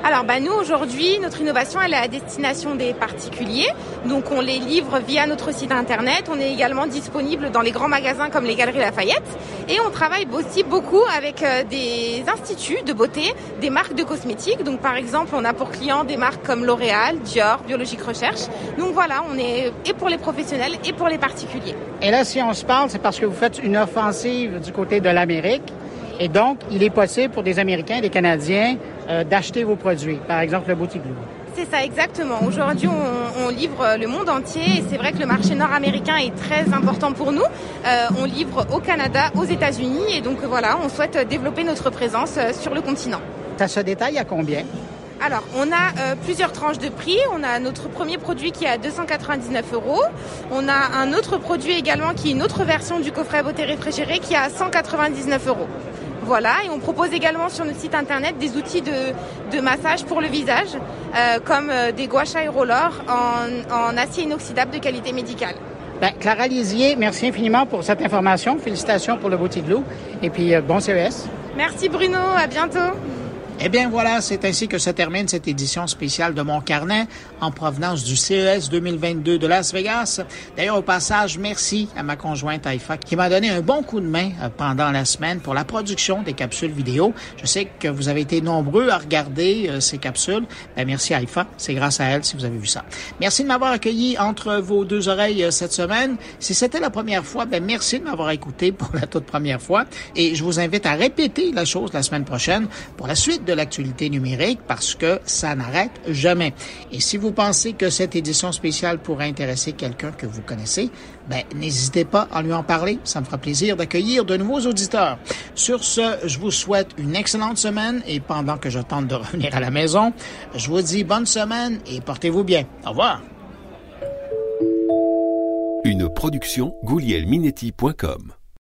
Alors bah, nous aujourd'hui notre innovation elle est à destination des particuliers. Donc on les livre via notre site internet. On est également disponible dans les grands magasins comme les Galeries Lafayette. Et on travaille aussi beaucoup avec euh, des instituts de beauté des marques de cosmétiques. Donc par exemple on a pour clients des marques comme L'Oréal Dior Biologique Recherche. Donc voilà on est et pour les professionnels et pour les particuliers. Et là si on se parle c'est parce que vous faites une offensive du côté de l'Amérique et donc, il est possible pour des Américains et des Canadiens euh, d'acheter vos produits, par exemple le Boutique Glue. C'est ça, exactement. Aujourd'hui, on, on, livre le monde entier et c'est vrai que le marché nord-américain est très important pour nous. Euh, on livre au Canada, aux États-Unis et donc voilà, on souhaite développer notre présence euh, sur le continent. Ça se détaille à combien? Alors, on a euh, plusieurs tranches de prix. On a notre premier produit qui est à 299 euros. On a un autre produit également qui est une autre version du coffret beauté réfrigéré qui est à 199 euros. Voilà, et on propose également sur notre site internet des outils de, massage pour le visage, euh, comme euh, des gua sha et rollers en, acier inoxydable de qualité médicale. Ben, Clara Lisier, merci infiniment pour cette information. Félicitations pour le Boutique Loup. Et puis, bon CES. Merci Bruno, à bientôt. Eh bien voilà, c'est ainsi que se termine cette édition spéciale de mon carnet en provenance du CES 2022 de Las Vegas. D'ailleurs, au passage, merci à ma conjointe Aïfa qui m'a donné un bon coup de main euh, pendant la semaine pour la production des capsules vidéo. Je sais que vous avez été nombreux à regarder euh, ces capsules. Ben, merci Aïfa, c'est grâce à elle si vous avez vu ça. Merci de m'avoir accueilli entre vos deux oreilles euh, cette semaine. Si c'était la première fois, ben merci de m'avoir écouté pour la toute première fois et je vous invite à répéter la chose la semaine prochaine pour la suite de de l'actualité numérique parce que ça n'arrête jamais. Et si vous pensez que cette édition spéciale pourrait intéresser quelqu'un que vous connaissez, ben, n'hésitez pas à lui en parler. Ça me fera plaisir d'accueillir de nouveaux auditeurs. Sur ce, je vous souhaite une excellente semaine et pendant que je tente de revenir à la maison, je vous dis bonne semaine et portez-vous bien. Au revoir. Une production goulielminetti.com